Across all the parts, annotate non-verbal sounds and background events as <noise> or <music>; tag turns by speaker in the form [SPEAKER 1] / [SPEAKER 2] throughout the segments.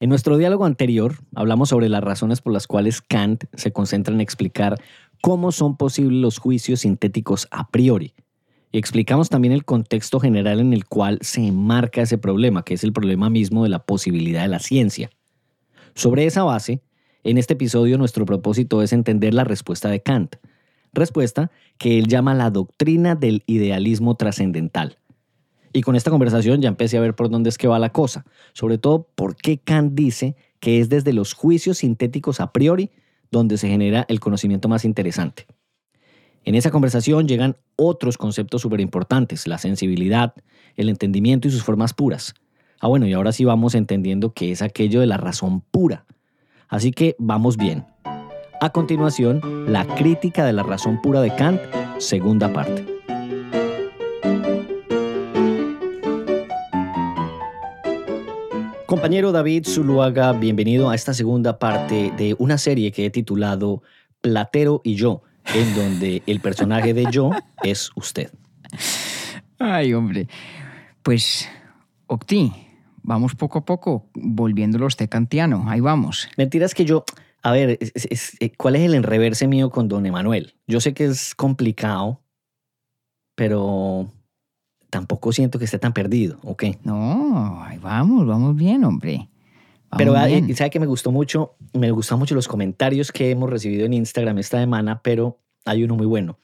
[SPEAKER 1] En nuestro diálogo anterior hablamos sobre las razones por las cuales Kant se concentra en explicar cómo son posibles los juicios sintéticos a priori. Y explicamos también el contexto general en el cual se enmarca ese problema, que es el problema mismo de la posibilidad de la ciencia. Sobre esa base, en este episodio nuestro propósito es entender la respuesta de Kant, respuesta que él llama la doctrina del idealismo trascendental. Y con esta conversación ya empecé a ver por dónde es que va la cosa, sobre todo por qué Kant dice que es desde los juicios sintéticos a priori donde se genera el conocimiento más interesante. En esa conversación llegan otros conceptos súper importantes, la sensibilidad, el entendimiento y sus formas puras. Ah, bueno, y ahora sí vamos entendiendo qué es aquello de la razón pura. Así que vamos bien. A continuación, la crítica de la razón pura de Kant, segunda parte. Compañero David Zuluaga, bienvenido a esta segunda parte de una serie que he titulado Platero y yo, en donde el personaje de yo <laughs> es usted.
[SPEAKER 2] Ay, hombre. Pues, Octi, vamos poco a poco volviéndolo a usted kantiano. Ahí vamos.
[SPEAKER 1] Mentiras que yo, a ver, es- es- eh, ¿cuál es el enreverse mío con don Emanuel? Yo sé que es complicado, pero tampoco siento que esté tan perdido, ¿ok?
[SPEAKER 2] No, vamos, vamos bien, hombre. Vamos
[SPEAKER 1] Pero ah,
[SPEAKER 2] bien.
[SPEAKER 1] sabe que me gustó mucho, me gustan mucho los comentarios que hemos recibido en Instagram esta semana, pero hay uno muy bueno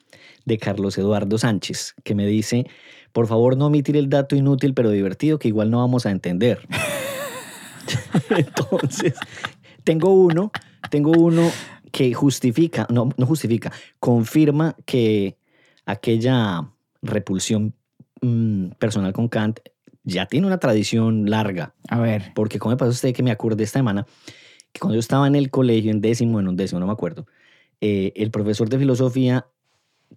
[SPEAKER 1] de Carlos Eduardo Sánchez que me dice, por favor no omitir el dato inútil pero divertido que igual no vamos a entender. <laughs> Entonces, tengo uno, tengo uno que justifica, no, no justifica, confirma que aquella repulsión mm, personal con Kant ya tiene una tradición larga.
[SPEAKER 2] A ver,
[SPEAKER 1] Porque como me pasó a usted que me acordé esta semana, que cuando yo estaba en el colegio, en décimo, en un décimo, no me acuerdo, eh, el profesor de filosofía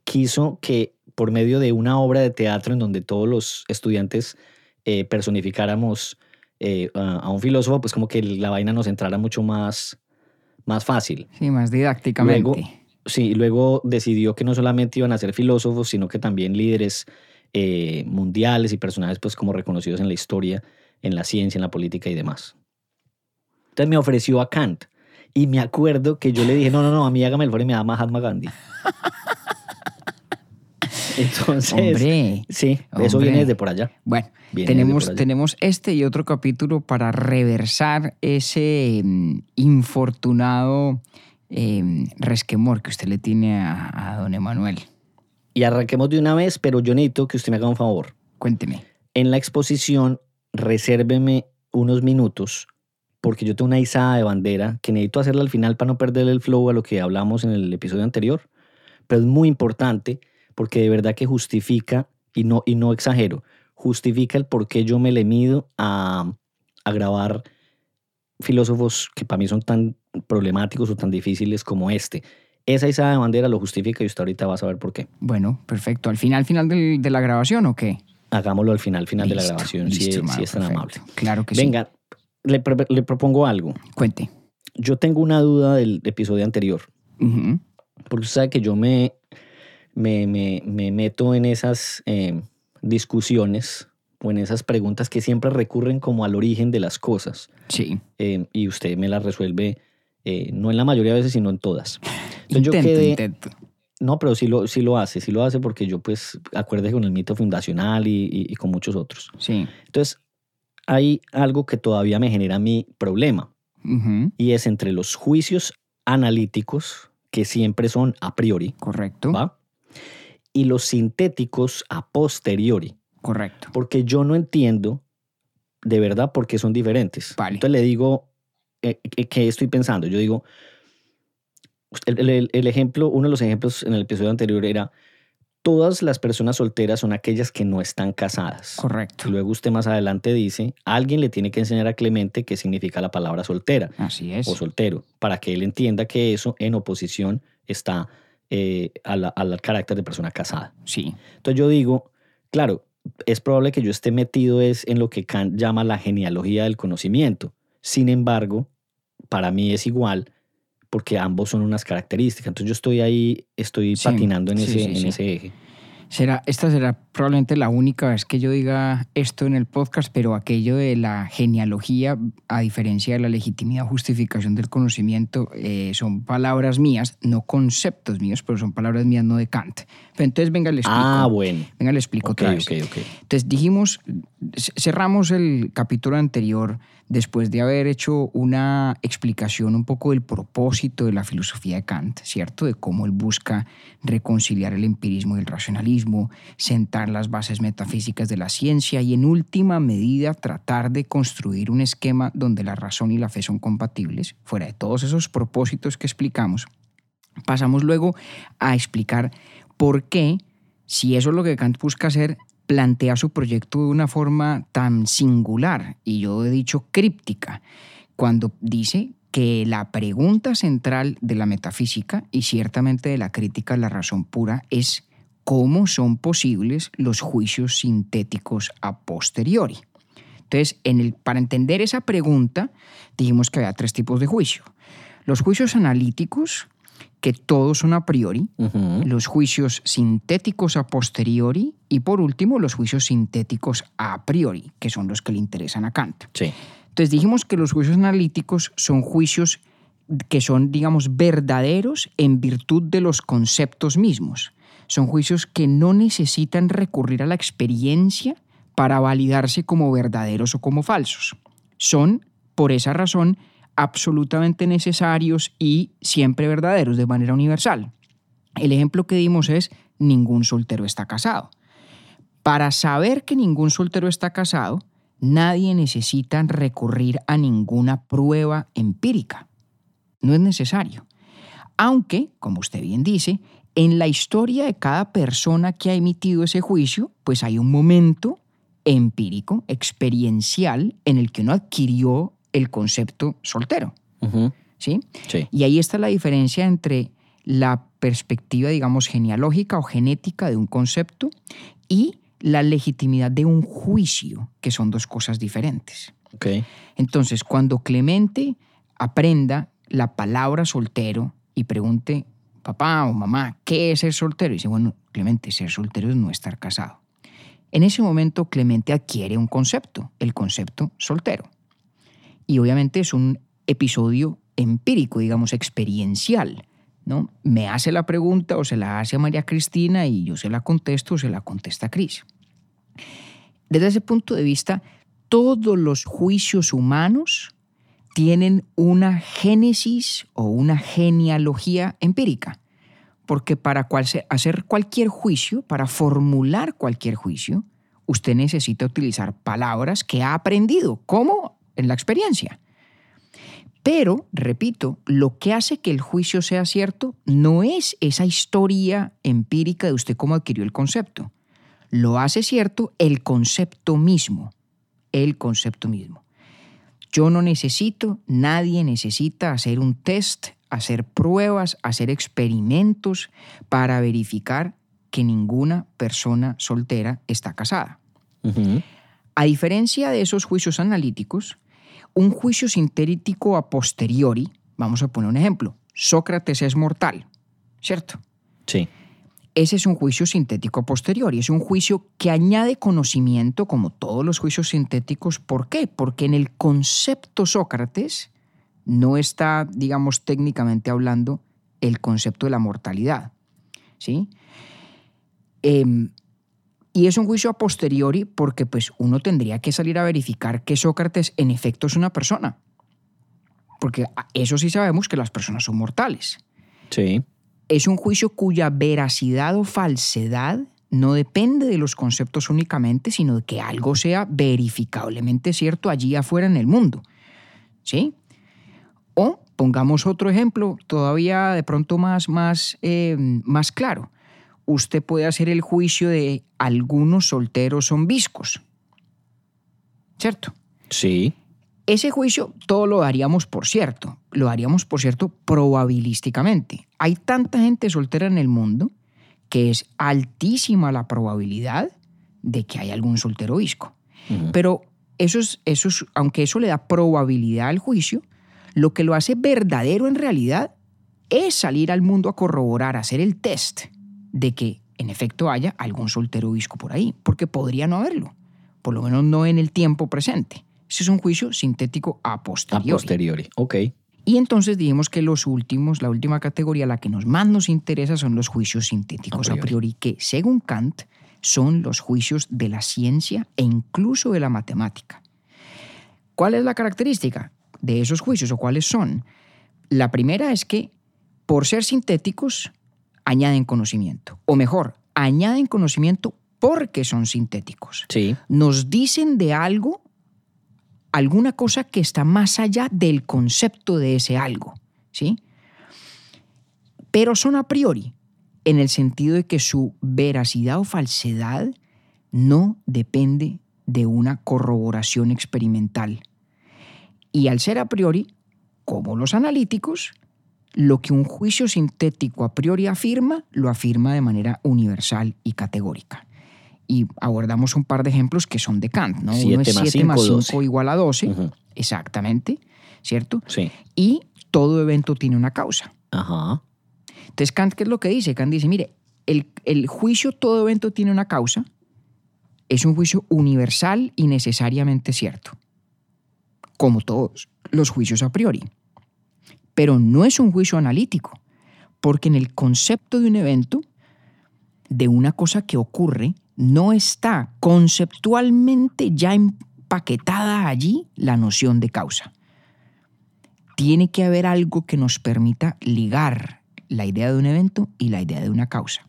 [SPEAKER 1] quiso que por medio de una obra de teatro en donde todos los estudiantes eh, personificáramos eh, a, a un filósofo, pues como que la vaina nos entrara mucho más, más fácil.
[SPEAKER 2] sí, más didácticamente.
[SPEAKER 1] Luego- Sí, y luego decidió que no solamente iban a ser filósofos, sino que también líderes eh, mundiales y personajes pues como reconocidos en la historia, en la ciencia, en la política y demás. Entonces me ofreció a Kant y me acuerdo que yo le dije, no, no, no, a mí hágame el favor y me da Mahatma Gandhi. <laughs> Entonces,
[SPEAKER 2] Hombre,
[SPEAKER 1] sí, eso
[SPEAKER 2] hombre.
[SPEAKER 1] viene desde por allá.
[SPEAKER 2] bueno,
[SPEAKER 1] Viene
[SPEAKER 2] tenemos,
[SPEAKER 1] allá.
[SPEAKER 2] tenemos este y otro capítulo para reversar ese mm, infortunado eh, resquemor que usted le tiene a, a don Emanuel.
[SPEAKER 1] Y arranquemos de una vez, pero yo necesito que usted me haga un favor.
[SPEAKER 2] Cuénteme.
[SPEAKER 1] en la exposición, resérveme unos minutos, porque yo tengo una izada de bandera que necesito hacerla al final para no perder el flow a lo que hablamos en el episodio anterior. Pero es muy importante porque de verdad que justifica, y no, y no exagero, justifica el por qué yo me le mido a, a grabar filósofos que para mí son tan problemáticos o tan difíciles como este. Esa izada de bandera lo justifica y usted ahorita va a saber por qué.
[SPEAKER 2] Bueno, perfecto. ¿Al final, final del- de la grabación o qué?
[SPEAKER 1] Hagámoslo al final, final de la grabación, si,
[SPEAKER 2] listo,
[SPEAKER 1] es-
[SPEAKER 2] hermano,
[SPEAKER 1] si es tan
[SPEAKER 2] perfecto.
[SPEAKER 1] amable.
[SPEAKER 2] Claro que sí.
[SPEAKER 1] Venga, le, le propongo algo.
[SPEAKER 2] Cuente.
[SPEAKER 1] Yo tengo una duda del episodio anterior, porque usted sabe que yo me, me, me- me meto en esas eh, discusiones o en esas preguntas que siempre recurren como al origen de las cosas
[SPEAKER 2] Sí.
[SPEAKER 1] eh, y usted me las resuelve eh, no en la mayoría de veces, sino en todas. Entonces yo
[SPEAKER 2] Intento,
[SPEAKER 1] quedé-
[SPEAKER 2] intento.
[SPEAKER 1] No, pero sí lo, sí lo hace, sí lo hace porque yo pues acuérdese con el mito fundacional y- y- y con muchos otros.
[SPEAKER 2] Sí.
[SPEAKER 1] Entonces, hay algo que todavía me genera mi problema. Y es entre los juicios analíticos, que siempre son a priori,
[SPEAKER 2] Correcto.
[SPEAKER 1] ¿va? Y los sintéticos a posteriori,
[SPEAKER 2] Correcto.
[SPEAKER 1] porque yo no entiendo de verdad por qué son diferentes.
[SPEAKER 2] Vale.
[SPEAKER 1] Entonces le digo, eh, eh, ¿qué estoy pensando? Yo digo, el, el- el ejemplo, uno de los ejemplos en el episodio anterior era, todas las personas solteras son aquellas que no están casadas.
[SPEAKER 2] Correcto.
[SPEAKER 1] Y luego usted más adelante dice, alguien le tiene que enseñar a Clemente qué significa la palabra soltera
[SPEAKER 2] Así es.
[SPEAKER 1] o soltero, para que él entienda que eso en oposición está eh, a la- al carácter de persona casada.
[SPEAKER 2] Sí,
[SPEAKER 1] Entonces yo digo, claro, es probable que yo esté metido es en lo que Kant llama la genealogía del conocimiento. Sin embargo, para mí es igual porque ambos son unas características. Entonces yo estoy ahí, estoy
[SPEAKER 2] Sí,
[SPEAKER 1] patinando en,
[SPEAKER 2] sí,
[SPEAKER 1] ese,
[SPEAKER 2] sí,
[SPEAKER 1] en ese eje.
[SPEAKER 2] Será, esta será probablemente la única vez que yo diga esto en el podcast, pero aquello de la genealogía, a diferencia de la legitimidad justificación del conocimiento, eh, son palabras mías, no conceptos míos, pero son palabras mías, no de Kant. Pero entonces, venga, le explico.
[SPEAKER 1] Ah, bueno.
[SPEAKER 2] Venga, le explico
[SPEAKER 1] Ok,
[SPEAKER 2] otra vez.
[SPEAKER 1] ok, ok.
[SPEAKER 2] Entonces dijimos, cerramos el capítulo anterior después de haber hecho una explicación un poco del propósito de la filosofía de Kant, ¿cierto? De cómo él busca reconciliar el empirismo y el racionalismo, sentar las bases metafísicas de la ciencia y en última medida tratar de construir un esquema donde la razón y la fe son compatibles, fuera de todos esos propósitos que explicamos. Pasamos luego a explicar por qué, si eso es lo que Kant busca hacer, plantea su proyecto de una forma tan singular, y yo he dicho críptica, cuando dice que la pregunta central de la metafísica y ciertamente de la crítica a la razón pura es cómo son posibles los juicios sintéticos a posteriori. Entonces, para entender esa pregunta, dijimos que había tres tipos de juicio. Los juicios analíticos, que todos son a priori, los juicios sintéticos a posteriori y por último los juicios sintéticos a priori, que son los que le interesan a Kant.
[SPEAKER 1] Sí.
[SPEAKER 2] Entonces dijimos que los juicios analíticos son juicios que son, digamos, verdaderos en virtud de los conceptos mismos. Son juicios que no necesitan recurrir a la experiencia para validarse como verdaderos o como falsos. Son, por esa razón, absolutamente necesarios y siempre verdaderos de manera universal. El ejemplo que dimos es ningún soltero está casado. Para saber que ningún soltero está casado, nadie necesita recurrir a ninguna prueba empírica. No es necesario. Aunque, como usted bien dice, en la historia de cada persona que ha emitido ese juicio, pues hay un momento empírico, experiencial, en el que uno adquirió el concepto soltero. ¿sí?
[SPEAKER 1] Sí.
[SPEAKER 2] Y ahí está la diferencia entre la perspectiva, digamos, genealógica o genética de un concepto y la legitimidad de un juicio, que son dos cosas diferentes.
[SPEAKER 1] Ok.
[SPEAKER 2] Entonces, cuando Clemente aprenda la palabra soltero y pregunte, papá o mamá, ¿qué es ser soltero? Y dice, bueno, Clemente, ser soltero es no estar casado. En ese momento, Clemente adquiere un concepto, el concepto soltero. Y obviamente es un episodio empírico, digamos, experiencial. ¿no? Me hace la pregunta o se la hace a María Cristina y yo se la contesto o se la contesta a Cris. Desde ese punto de vista, todos los juicios humanos tienen una génesis o una genealogía empírica. Porque para hacer cualquier juicio, para formular cualquier juicio, usted necesita utilizar palabras que ha aprendido, como en la experiencia. Pero, repito, lo que hace que el juicio sea cierto no es esa historia empírica de usted cómo adquirió el concepto. Lo hace cierto el concepto mismo. El concepto mismo. Yo no necesito, nadie necesita hacer un test, hacer pruebas, hacer experimentos para verificar que ninguna persona soltera está casada. A diferencia de esos juicios analíticos, un juicio sintético a posteriori, vamos a poner un ejemplo, Sócrates es mortal, ¿cierto?
[SPEAKER 1] Sí.
[SPEAKER 2] Ese es un juicio sintético a posteriori, es un juicio que añade conocimiento como todos los juicios sintéticos. ¿Por qué? Porque en el concepto Sócrates no está, digamos, técnicamente hablando el concepto de la mortalidad. ¿Sí? Em, y es un juicio a posteriori porque pues uno tendría que salir a verificar que Sócrates en efecto es una persona. Porque eso sí sabemos que las personas son mortales
[SPEAKER 1] Sí.
[SPEAKER 2] es un juicio cuya veracidad o falsedad no depende de los conceptos únicamente, sino de que algo sea verificablemente cierto allí afuera en el mundo. ¿Sí? O pongamos otro ejemplo todavía de pronto más, más, eh, más claro. Usted puede hacer el juicio de algunos solteros son viscos. ¿Cierto?
[SPEAKER 1] Sí.
[SPEAKER 2] Ese juicio todo lo daríamos por cierto, lo daríamos por cierto probabilísticamente. Hay tanta gente soltera en el mundo que es altísima la probabilidad de que haya algún soltero visco. Pero eso es, eso es- aunque eso le da probabilidad al juicio, lo que lo hace verdadero en realidad es salir al mundo a corroborar, a hacer el test de que en efecto haya algún soltero visco por ahí, porque podría no haberlo, por lo menos no en el tiempo presente. Ese es un juicio sintético a
[SPEAKER 1] A
[SPEAKER 2] posteriori.
[SPEAKER 1] posteriori. Ok.
[SPEAKER 2] Y entonces dijimos que los últimos, la última categoría, la que nos más nos interesa, son los juicios sintéticos
[SPEAKER 1] A priori,
[SPEAKER 2] que según Kant son los juicios de la ciencia e incluso de la matemática. ¿Cuál es la característica de esos juicios o cuáles son? La primera es que por ser sintéticos añaden conocimiento, o mejor, añaden conocimiento porque son sintéticos
[SPEAKER 1] Sí.
[SPEAKER 2] nos dicen de algo, alguna cosa que está más allá del concepto de ese algo, ¿sí? Pero son a priori, en el sentido de que su veracidad o falsedad no depende de una corroboración experimental. Y al ser a priori, como los analíticos, lo que un juicio sintético a priori afirma, lo afirma de manera universal y categórica. Y abordamos un par de ejemplos que son de Kant, ¿no? Uno
[SPEAKER 1] Siete
[SPEAKER 2] es
[SPEAKER 1] más
[SPEAKER 2] 7 más
[SPEAKER 1] cinco,
[SPEAKER 2] 5
[SPEAKER 1] doce.
[SPEAKER 2] igual a 12,
[SPEAKER 1] Ujú.
[SPEAKER 2] exactamente, ¿cierto?
[SPEAKER 1] Sí.
[SPEAKER 2] Y todo evento tiene una causa.
[SPEAKER 1] Ajá.
[SPEAKER 2] Entonces, Kant, ¿qué es lo que dice? Kant dice, mire, el, el juicio todo evento tiene una causa, es un juicio universal y necesariamente cierto, como todos los juicios a priori. Pero no es un juicio analítico, porque en el concepto de un evento, de una cosa que ocurre, no está conceptualmente ya empaquetada allí la noción de causa. Tiene que haber algo que nos permita ligar la idea de un evento y la idea de una causa.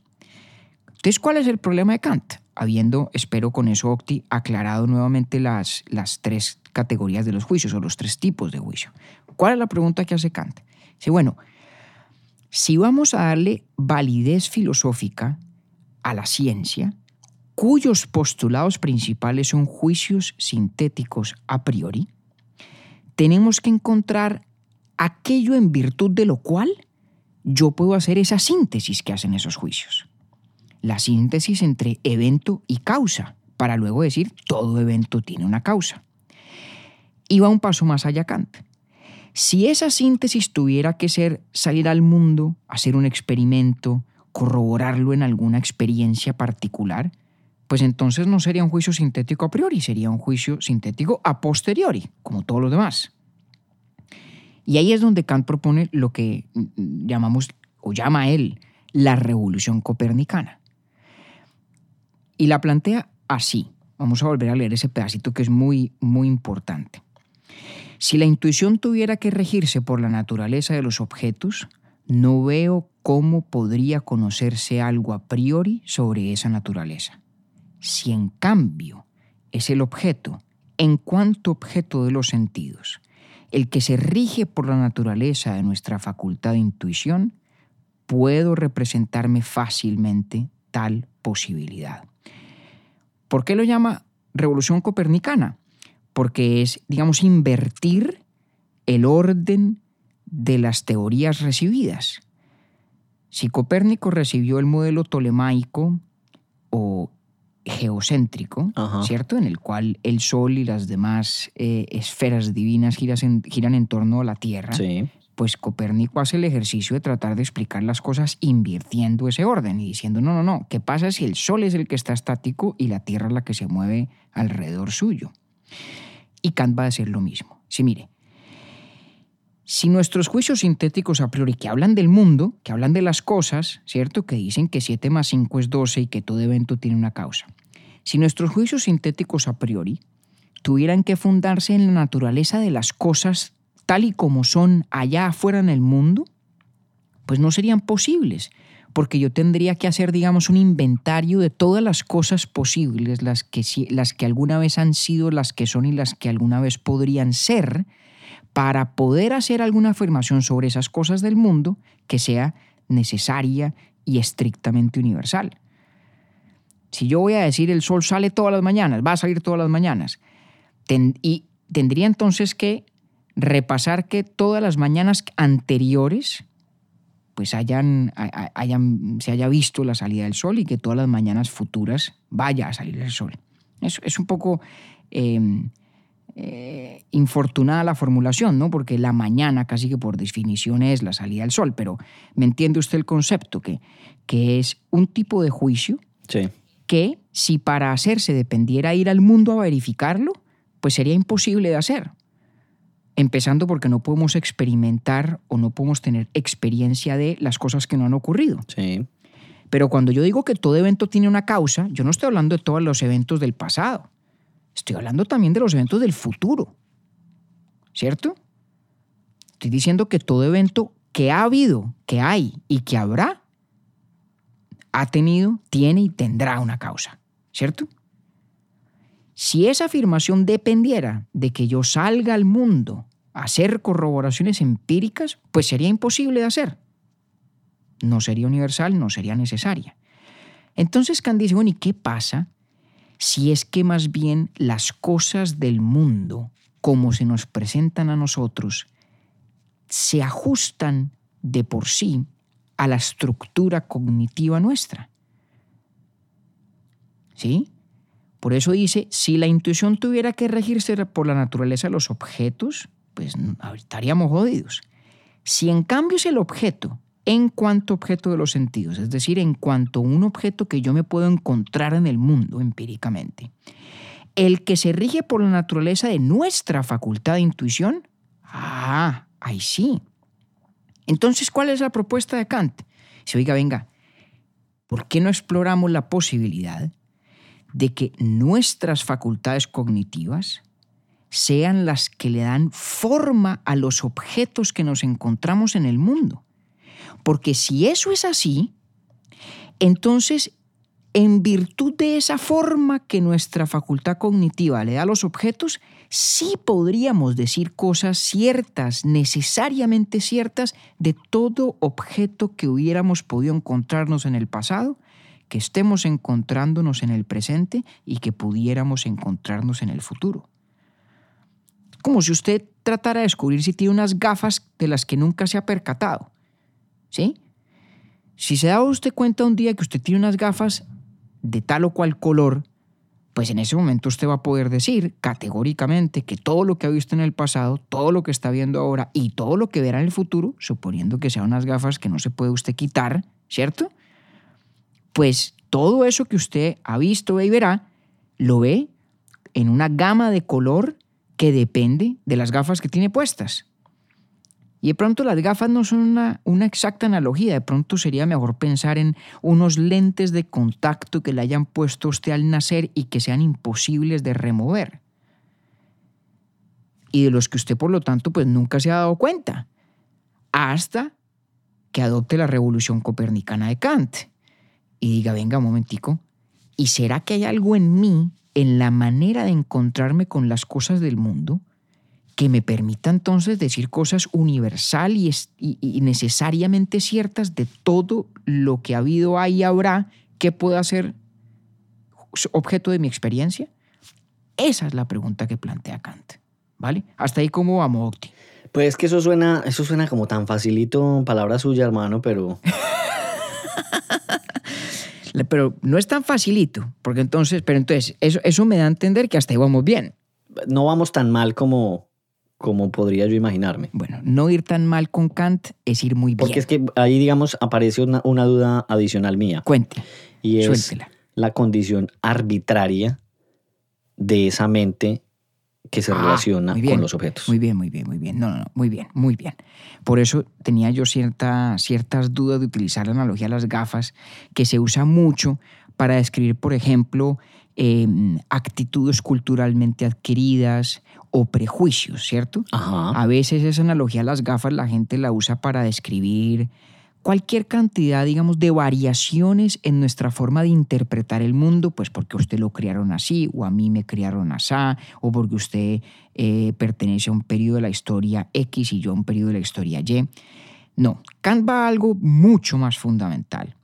[SPEAKER 2] Entonces, ¿cuál es el problema de Kant? Habiendo, espero con eso, Octi, aclarado nuevamente las, las tres categorías de los juicios o los tres tipos de juicio. ¿Cuál es la pregunta que hace Kant? Dice, bueno, si vamos a darle validez filosófica a la ciencia, cuyos postulados principales son juicios sintéticos a priori, tenemos que encontrar aquello en virtud de lo cual yo puedo hacer esa síntesis que hacen esos juicios. La síntesis entre evento y causa, para luego decir todo evento tiene una causa. Y va un paso más allá Kant. Si esa síntesis tuviera que ser salir al mundo, hacer un experimento, corroborarlo en alguna experiencia particular, pues entonces no sería un juicio sintético a priori, sería un juicio sintético a posteriori, como todos los demás. Y ahí es donde Kant propone lo que llamamos, o llama él, la revolución copernicana. Y la plantea así. Vamos a volver a leer ese pedacito que es muy, muy importante. Si la intuición tuviera que regirse por la naturaleza de los objetos, no veo cómo podría conocerse algo a priori sobre esa naturaleza. Si en cambio es el objeto, en cuanto objeto de los sentidos, el que se rige por la naturaleza de nuestra facultad de intuición, puedo representarme fácilmente tal posibilidad. ¿Por qué lo llama revolución copernicana? Porque es, digamos, invertir el orden de las teorías recibidas. Si Copérnico recibió el modelo tolemaico o geocéntrico,
[SPEAKER 1] Ajá.
[SPEAKER 2] ¿cierto? En el cual el Sol y las demás eh, esferas divinas en- giran en torno a la Tierra,
[SPEAKER 1] Sí.
[SPEAKER 2] pues Copérnico hace el ejercicio de tratar de explicar las cosas invirtiendo ese orden y diciendo, no, no, no, ¿qué pasa si el Sol es el que está estático y la Tierra es la que se mueve alrededor suyo? Y Kant va a decir lo mismo. Sí, mire, si nuestros juicios sintéticos a priori que hablan del mundo, que hablan de las cosas, ¿cierto? Que dicen que 7 más 5 es 12 y que todo evento tiene una causa. Si nuestros juicios sintéticos a priori tuvieran que fundarse en la naturaleza de las cosas tal y como son allá afuera en el mundo, pues no serían posibles, porque yo tendría que hacer, digamos, un inventario de todas las cosas posibles, las que, las que alguna vez han sido, las que son y las que alguna vez podrían ser, para poder hacer alguna afirmación sobre esas cosas del mundo que sea necesaria y estrictamente universal. Si yo voy a decir el sol sale todas las mañanas, va a salir todas las mañanas, y tendría entonces que repasar que todas las mañanas anteriores pues hayan, hayan- se haya visto la salida del sol y que todas las mañanas futuras vaya a salir el sol. Es, es un poco eh, eh, infortunada la formulación, ¿no? Porque la mañana casi que por definición es la salida del sol, pero ¿me entiende usted el concepto? Que, que es un tipo de juicio
[SPEAKER 1] Sí.
[SPEAKER 2] que si para hacerse dependiera ir al mundo a verificarlo, pues sería imposible de hacer. Empezando porque no podemos experimentar o no podemos tener experiencia de las cosas que no han ocurrido.
[SPEAKER 1] Sí.
[SPEAKER 2] Pero cuando yo digo que todo evento tiene una causa, yo no estoy hablando de todos los eventos del pasado. Estoy hablando también de los eventos del futuro. ¿Cierto? Estoy diciendo que todo evento que ha habido, que hay y que habrá, ha tenido, tiene y tendrá una causa. ¿Cierto? Si esa afirmación dependiera de que yo salga al mundo a hacer corroboraciones empíricas, pues sería imposible de hacer no sería universal, no sería necesaria. Entonces Kant dice, bueno, ¿y qué pasa si es que más bien las cosas del mundo, como se nos presentan a nosotros, se ajustan de por sí a la estructura cognitiva nuestra? ¿Sí? Por eso dice, si la intuición tuviera que regirse por la naturaleza de los objetos, pues estaríamos jodidos. Si en cambio es el objeto en cuanto objeto de los sentidos, es decir, en cuanto un objeto que yo me puedo encontrar en el mundo empíricamente. El que se rige por la naturaleza de nuestra facultad de intuición, ah, ahí sí. Entonces, ¿cuál es la propuesta de Kant? Dice, oiga, venga, ¿por qué no exploramos la posibilidad de que nuestras facultades cognitivas sean las que le dan forma a los objetos que nos encontramos en el mundo? Porque si eso es así, entonces, en virtud de esa forma que nuestra facultad cognitiva le da a los objetos, sí podríamos decir cosas ciertas, necesariamente ciertas, de todo objeto que hubiéramos podido encontrarnos en el pasado, que estemos encontrándonos en el presente y que pudiéramos encontrarnos en el futuro. Como si usted tratara de descubrir si tiene unas gafas de las que nunca se ha percatado. ¿Sí? Si se da usted cuenta un día que usted tiene unas gafas de tal o cual color, pues en ese momento usted va a poder decir categóricamente que todo lo que ha visto en el pasado, todo lo que está viendo ahora y todo lo que verá en el futuro, suponiendo que sean unas gafas que no se puede usted quitar, ¿cierto? Pues todo eso que usted ha visto y verá, lo ve en una gama de color que depende de las gafas que tiene puestas. Y de pronto las gafas no son una, exacta analogía, de pronto sería mejor pensar en unos lentes de contacto que le hayan puesto usted al nacer y que sean imposibles de remover. Y de los que usted por lo tanto pues nunca se ha dado cuenta, hasta que adopte la revolución copernicana de Kant y diga, venga un momentico, ¿y será que hay algo en mí, en la manera de encontrarme con las cosas del mundo? que me permita entonces decir cosas universal y, y, y, necesariamente ciertas de todo lo que ha habido, hay y habrá, que pueda ser objeto de mi experiencia? Esa es la pregunta que plantea Kant. ¿Vale? Hasta ahí cómo vamos, Octi.
[SPEAKER 1] Pues es que eso suena, eso suena como tan facilito, palabra suya, hermano, pero... <laughs>
[SPEAKER 2] pero no es tan facilito, porque entonces, pero entonces, eso, eso me da a entender que hasta ahí vamos bien.
[SPEAKER 1] No vamos tan mal como, como podría yo imaginarme.
[SPEAKER 2] Bueno, no ir tan mal con Kant es ir muy bien.
[SPEAKER 1] Porque es que ahí, digamos, aparece una, una duda adicional mía.
[SPEAKER 2] Cuente.
[SPEAKER 1] Y es
[SPEAKER 2] suéltela.
[SPEAKER 1] la condición arbitraria de esa mente que se
[SPEAKER 2] Ah,
[SPEAKER 1] relaciona
[SPEAKER 2] bien,
[SPEAKER 1] con los objetos.
[SPEAKER 2] Muy bien, muy bien, muy bien. No, no, no, muy bien, muy bien. Por eso tenía yo cierta, ciertas dudas de utilizar la analogía de las gafas, que se usa mucho para describir, por ejemplo, eh, actitudes culturalmente adquiridas o prejuicios, ¿cierto?
[SPEAKER 1] Ajá.
[SPEAKER 2] A veces esa analogía de las gafas la gente la usa para describir cualquier cantidad, digamos, de variaciones en nuestra forma de interpretar el mundo, pues porque usted lo criaron así, o a mí me criaron así, o porque usted eh, pertenece a un periodo de la historia X y yo a un periodo de la historia Y. No, Kant va a algo mucho más fundamental.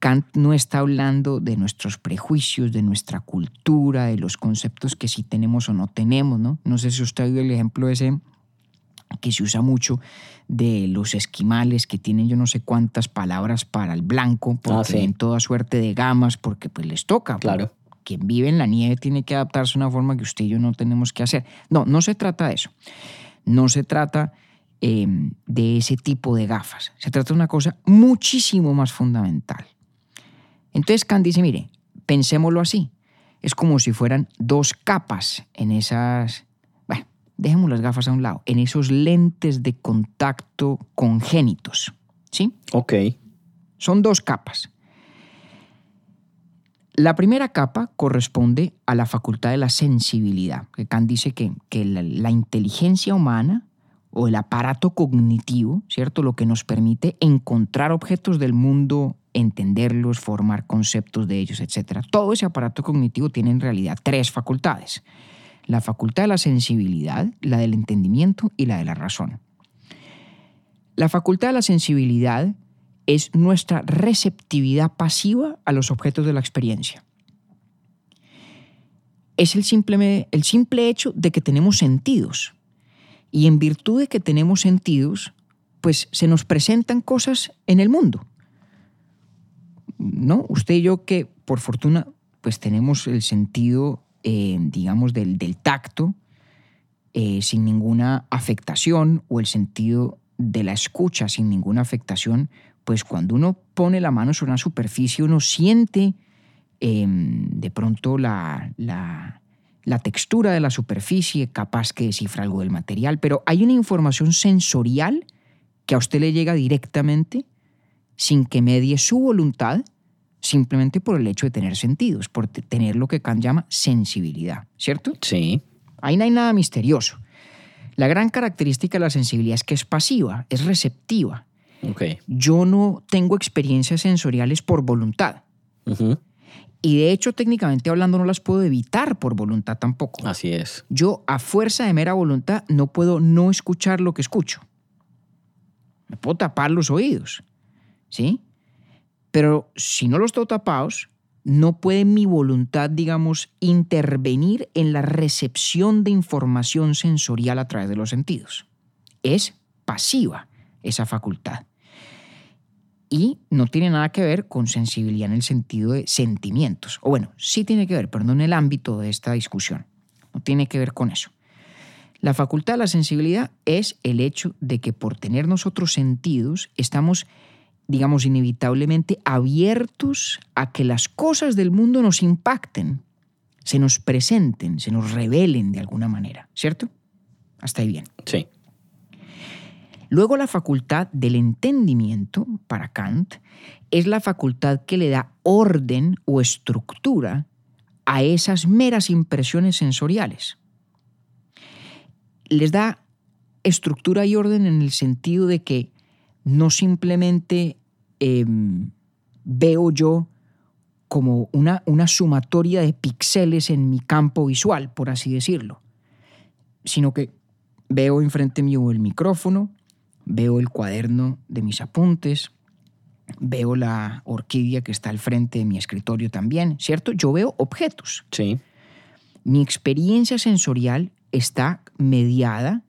[SPEAKER 2] Kant no está hablando de nuestros prejuicios, de nuestra cultura, de los conceptos que sí tenemos o no tenemos, ¿no? No sé si usted ha oído el ejemplo ese que se usa mucho de los esquimales que tienen yo no sé cuántas palabras para el blanco, porque
[SPEAKER 1] Ah, sí.
[SPEAKER 2] ven toda suerte de gamas, porque pues les toca.
[SPEAKER 1] Claro.
[SPEAKER 2] Quien vive en la nieve tiene que adaptarse a una forma que usted y yo no tenemos que hacer. No, no se trata de eso. No se trata eh, de ese tipo de gafas. Se trata de una cosa muchísimo más fundamental. Entonces Kant dice, mire, pensémoslo así. Es como si fueran dos capas en esas, dejemos las gafas a un lado, en esos lentes de contacto congénitos. ¿Sí?
[SPEAKER 1] Ok.
[SPEAKER 2] Son dos capas. La primera capa corresponde a la facultad de la sensibilidad, que Kant dice que, que la, la inteligencia humana o el aparato cognitivo, ¿cierto? Lo que nos permite encontrar objetos del mundo, entenderlos, formar conceptos de ellos, etc. Todo ese aparato cognitivo tiene en realidad tres facultades. La facultad de la sensibilidad, la del entendimiento y la de la razón. La facultad de la sensibilidad es nuestra receptividad pasiva a los objetos de la experiencia. Es el simple, el simple hecho de que tenemos sentidos. Y en virtud de que tenemos sentidos, pues se nos presentan cosas en el mundo. ¿No? Usted y yo que por fortuna pues tenemos el sentido, eh, digamos, del, del tacto eh, sin ninguna afectación o el sentido de la escucha sin ninguna afectación, pues cuando uno pone la mano sobre una superficie uno siente eh, de pronto la, la, la textura de la superficie, capaz que descifra algo del material, pero hay una información sensorial que a usted le llega directamente sin que medie su voluntad, simplemente por el hecho de tener sentidos, por te- tener lo que Kant llama sensibilidad, ¿cierto?
[SPEAKER 1] Sí.
[SPEAKER 2] Ahí no hay nada misterioso. La gran característica de la sensibilidad es que es pasiva, es receptiva.
[SPEAKER 1] Ok.
[SPEAKER 2] Yo no tengo experiencias sensoriales por voluntad. Y de hecho, técnicamente hablando, no las puedo evitar por voluntad tampoco.
[SPEAKER 1] Así es.
[SPEAKER 2] Yo, a fuerza de mera voluntad, no puedo no escuchar lo que escucho. Me puedo tapar los oídos, ¿sí? Pero si no los tengo tapados, no puede mi voluntad, digamos, intervenir en la recepción de información sensorial a través de los sentidos. Es pasiva esa facultad. Y no tiene nada que ver con sensibilidad en el sentido de sentimientos. O bueno, sí tiene que ver, pero no en el ámbito de esta discusión. No tiene que ver con eso. La facultad de la sensibilidad es el hecho de que por tener nosotros sentidos estamos, digamos, inevitablemente abiertos a que las cosas del mundo nos impacten, se nos presenten, se nos revelen de alguna manera, ¿cierto? Hasta ahí bien.
[SPEAKER 1] Sí.
[SPEAKER 2] Luego la facultad del entendimiento, para Kant, es la facultad que le da orden o estructura a esas meras impresiones sensoriales. Les da estructura y orden en el sentido de que no simplemente eh, veo yo como una, una sumatoria de píxeles en mi campo visual, por así decirlo, sino que veo enfrente mío el micrófono, veo el cuaderno de mis apuntes, veo la orquídea que está al frente de mi escritorio también, ¿cierto? Yo veo objetos.
[SPEAKER 1] Sí.
[SPEAKER 2] Mi experiencia sensorial está mediada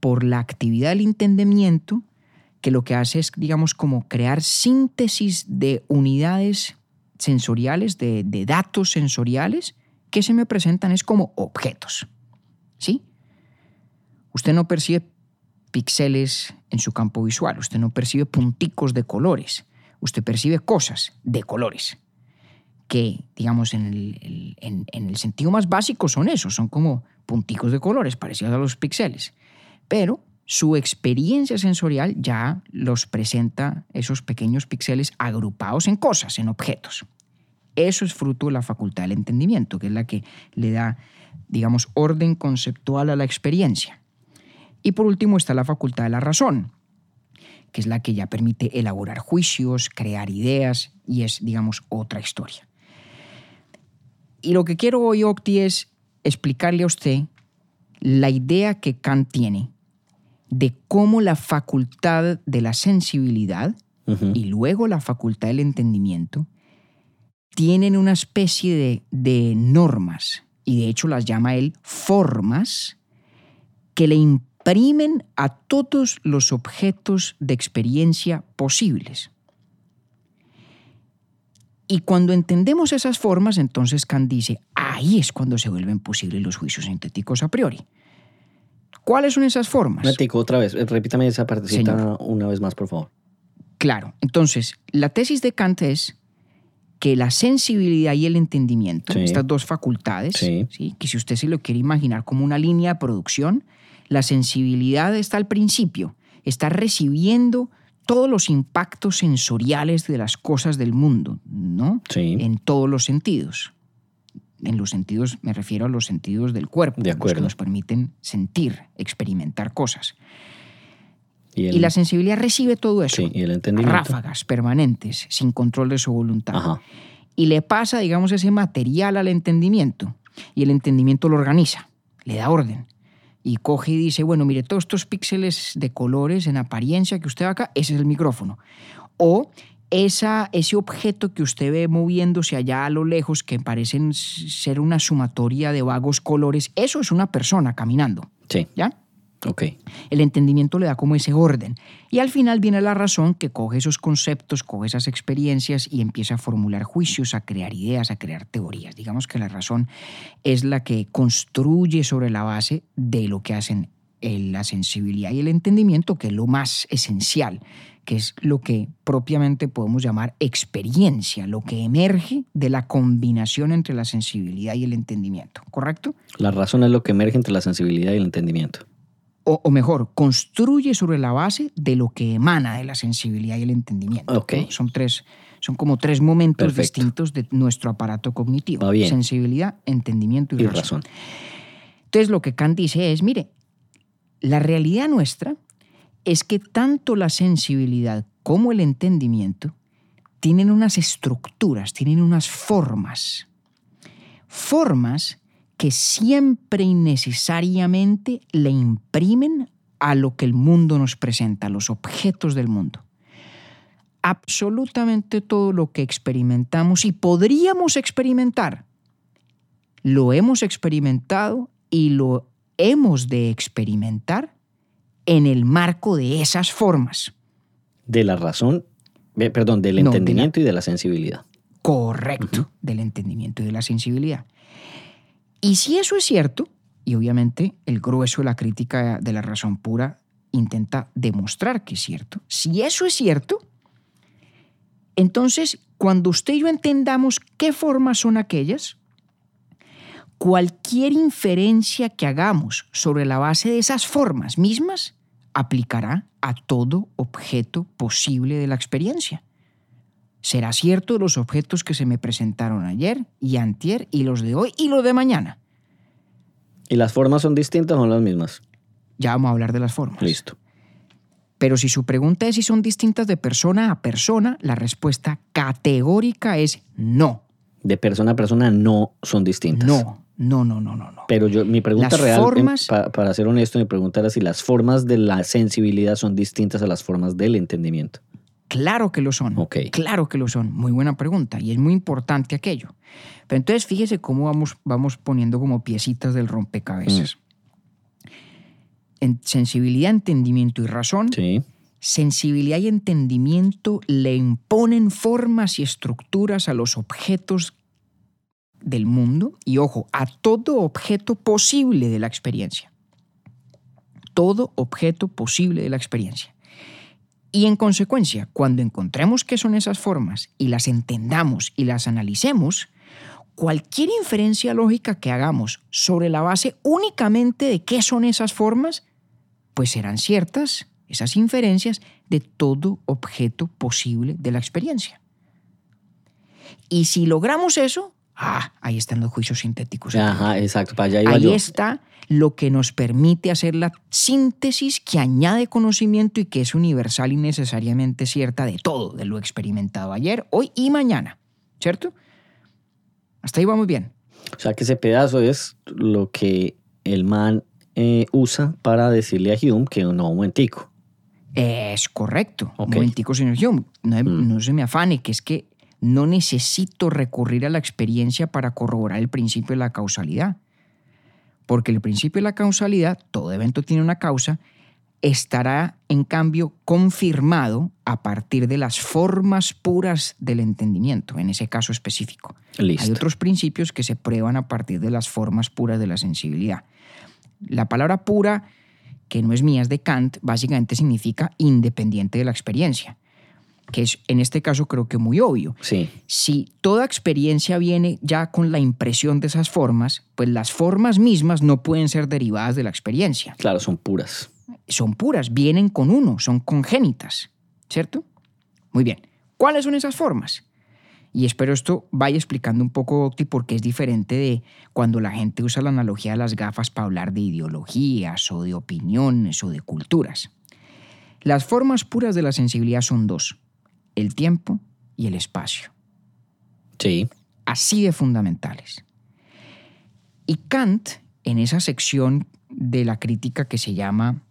[SPEAKER 2] por la actividad del entendimiento que lo que hace es, digamos, como crear síntesis de unidades sensoriales, de, de datos sensoriales que se me presentan es como objetos. ¿Sí? Usted no percibe píxeles en su campo visual, usted no percibe punticos de colores, usted percibe cosas de colores que, digamos, en el, en- en el sentido más básico son esos, son como punticos de colores parecidos a los píxeles. Pero su experiencia sensorial ya los presenta esos pequeños píxeles agrupados en cosas, en objetos. Eso es fruto de la facultad del entendimiento, que es la que le da, digamos, orden conceptual a la experiencia. Y por último está la facultad de la razón, que es la que ya permite elaborar juicios, crear ideas y es, digamos, otra historia. Y lo que quiero hoy, Octi, es explicarle a usted la idea que Kant tiene de cómo la facultad de la sensibilidad y luego la facultad del entendimiento tienen una especie de, de normas, y de hecho las llama él formas, que le imprimen a todos los objetos de experiencia posibles. Y cuando entendemos esas formas, entonces Kant dice, ahí es cuando se vuelven posibles los juicios sintéticos a priori. ¿Cuáles son esas formas?
[SPEAKER 1] Matico, otra vez, eh, repítame esa partecita
[SPEAKER 2] Señor.
[SPEAKER 1] una vez más, por favor.
[SPEAKER 2] Claro, entonces la tesis de Kant es que la sensibilidad y el entendimiento,
[SPEAKER 1] Sí.
[SPEAKER 2] estas dos facultades,
[SPEAKER 1] Sí.
[SPEAKER 2] ¿sí? que si usted se lo quiere imaginar como una línea de producción, la sensibilidad está al principio, está recibiendo todos los impactos sensoriales de las cosas del mundo, ¿no?
[SPEAKER 1] Sí.
[SPEAKER 2] En todos los sentidos. En los sentidos, me refiero a los sentidos del cuerpo,
[SPEAKER 1] De
[SPEAKER 2] los que nos permiten sentir, experimentar cosas.
[SPEAKER 1] Y, el,
[SPEAKER 2] Y la sensibilidad recibe todo eso
[SPEAKER 1] sí, y el entendimiento.
[SPEAKER 2] ráfagas permanentes, sin control de su voluntad.
[SPEAKER 1] Ajá.
[SPEAKER 2] Y le pasa, digamos, ese material al entendimiento. Y el entendimiento lo organiza, le da orden. Y coge y dice, bueno, mire, todos estos píxeles de colores en apariencia que usted ve acá, ese es el micrófono. O esa, ese objeto que usted ve moviéndose allá a lo lejos, que parecen ser una sumatoria de vagos colores, eso es una persona caminando,
[SPEAKER 1] Sí,
[SPEAKER 2] ¿ya?
[SPEAKER 1] ok.
[SPEAKER 2] El entendimiento le da como ese orden. Y al final viene la razón que coge esos conceptos, coge esas experiencias y empieza a formular juicios, a crear ideas, a crear teorías. Digamos que la razón es la que construye sobre la base de lo que hacen la sensibilidad y el entendimiento, que es lo más esencial, que es lo que propiamente podemos llamar experiencia, lo que emerge de la combinación entre la sensibilidad y el entendimiento. ¿Correcto?
[SPEAKER 1] La razón es lo que emerge entre la sensibilidad y el entendimiento.
[SPEAKER 2] o, o mejor, construye sobre la base de lo que emana de la sensibilidad y el entendimiento.
[SPEAKER 1] Ok.
[SPEAKER 2] ¿no? Son tres, son como tres momentos
[SPEAKER 1] Perfecto.
[SPEAKER 2] distintos de nuestro aparato cognitivo.
[SPEAKER 1] Bien.
[SPEAKER 2] Sensibilidad, entendimiento y,
[SPEAKER 1] Y
[SPEAKER 2] razón.
[SPEAKER 1] razón.
[SPEAKER 2] Entonces lo que Kant dice es, mire, la realidad nuestra es que tanto la sensibilidad como el entendimiento tienen unas estructuras, tienen unas formas. Formas que siempre y necesariamente le imprimen a lo que el mundo nos presenta, a los objetos del mundo. Absolutamente todo lo que experimentamos y podríamos experimentar, lo hemos experimentado y lo hemos de experimentar en el marco de esas formas.
[SPEAKER 1] De la razón, perdón, del
[SPEAKER 2] No, de la-
[SPEAKER 1] entendimiento y de la sensibilidad.
[SPEAKER 2] correcto del entendimiento y de la sensibilidad. Y si eso es cierto, y obviamente el grueso de la crítica de la razón pura intenta demostrar que es cierto, si eso es cierto, entonces cuando usted y yo entendamos qué formas son aquellas, cualquier inferencia que hagamos sobre la base de esas formas mismas aplicará a todo objeto posible de la experiencia. Será cierto de los objetos que se me presentaron ayer y antier y los de hoy y los de mañana.
[SPEAKER 1] ¿Y las formas son distintas o son las mismas?
[SPEAKER 2] Ya vamos a hablar de las formas.
[SPEAKER 1] Listo.
[SPEAKER 2] Pero si su pregunta es si son distintas de persona a persona, la respuesta categórica es no.
[SPEAKER 1] De persona a persona no son distintas.
[SPEAKER 2] No, no, no, no, no, no.
[SPEAKER 1] Pero yo, mi pregunta
[SPEAKER 2] Las
[SPEAKER 1] real,
[SPEAKER 2] formas-
[SPEAKER 1] pa- para ser honesto, mi pregunta era si las formas de la sensibilidad son distintas a las formas del entendimiento.
[SPEAKER 2] Claro que lo son.
[SPEAKER 1] Ok.
[SPEAKER 2] Claro que lo son. Muy buena pregunta. Y es muy importante aquello. Pero entonces fíjese cómo vamos, vamos poniendo como piecitas del rompecabezas. En sensibilidad, entendimiento y razón.
[SPEAKER 1] Sí.
[SPEAKER 2] Sensibilidad y entendimiento le imponen formas y estructuras a los objetos del mundo y, ojo, a todo objeto posible de la experiencia. Todo objeto posible de la experiencia. Y en consecuencia, cuando encontremos qué son esas formas y las entendamos y las analicemos, cualquier inferencia lógica que hagamos sobre la base únicamente de qué son esas formas, pues serán ciertas esas inferencias de todo objeto posible de la experiencia. Y si logramos eso, ah, ahí están los juicios sintéticos.
[SPEAKER 1] Ajá, exacto. Para allá iba
[SPEAKER 2] Ahí
[SPEAKER 1] yo.
[SPEAKER 2] está lo que nos permite hacer la síntesis que añade conocimiento y que es universal y necesariamente cierta de todo, de lo experimentado ayer, hoy y mañana. ¿Cierto? Hasta ahí vamos bien.
[SPEAKER 1] O sea, que ese pedazo es lo que el man eh, usa para decirle a Hume que no, un momentico.
[SPEAKER 2] Es correcto. Un momentico, señor Hume. No,
[SPEAKER 1] Mm.
[SPEAKER 2] no se me afane, que es que no necesito recurrir a la experiencia para corroborar el principio de la causalidad. Porque el principio de la causalidad, todo evento tiene una causa, estará en cambio confirmado a partir de las formas puras del entendimiento, en ese caso específico.
[SPEAKER 1] Listo.
[SPEAKER 2] Hay otros principios que se prueban a partir de las formas puras de la sensibilidad. La palabra pura, que no es mía, es de Kant, básicamente significa independiente de la experiencia, que es en este caso creo que muy obvio.
[SPEAKER 1] Sí,
[SPEAKER 2] Si toda experiencia viene ya con la impresión de esas formas, pues las formas mismas no pueden ser derivadas de la experiencia.
[SPEAKER 1] claro, son puras.
[SPEAKER 2] Son puras, vienen con uno, son congénitas, ¿cierto? Muy bien. ¿Cuáles son esas formas? Y espero esto vaya explicando un poco, Octi, porque es diferente de cuando la gente usa la analogía de las gafas para hablar de ideologías o de opiniones o de culturas. Las formas puras de la sensibilidad son dos, el tiempo y el espacio
[SPEAKER 1] Sí,
[SPEAKER 2] así de fundamentales. Y Kant, en esa sección de la crítica que se llama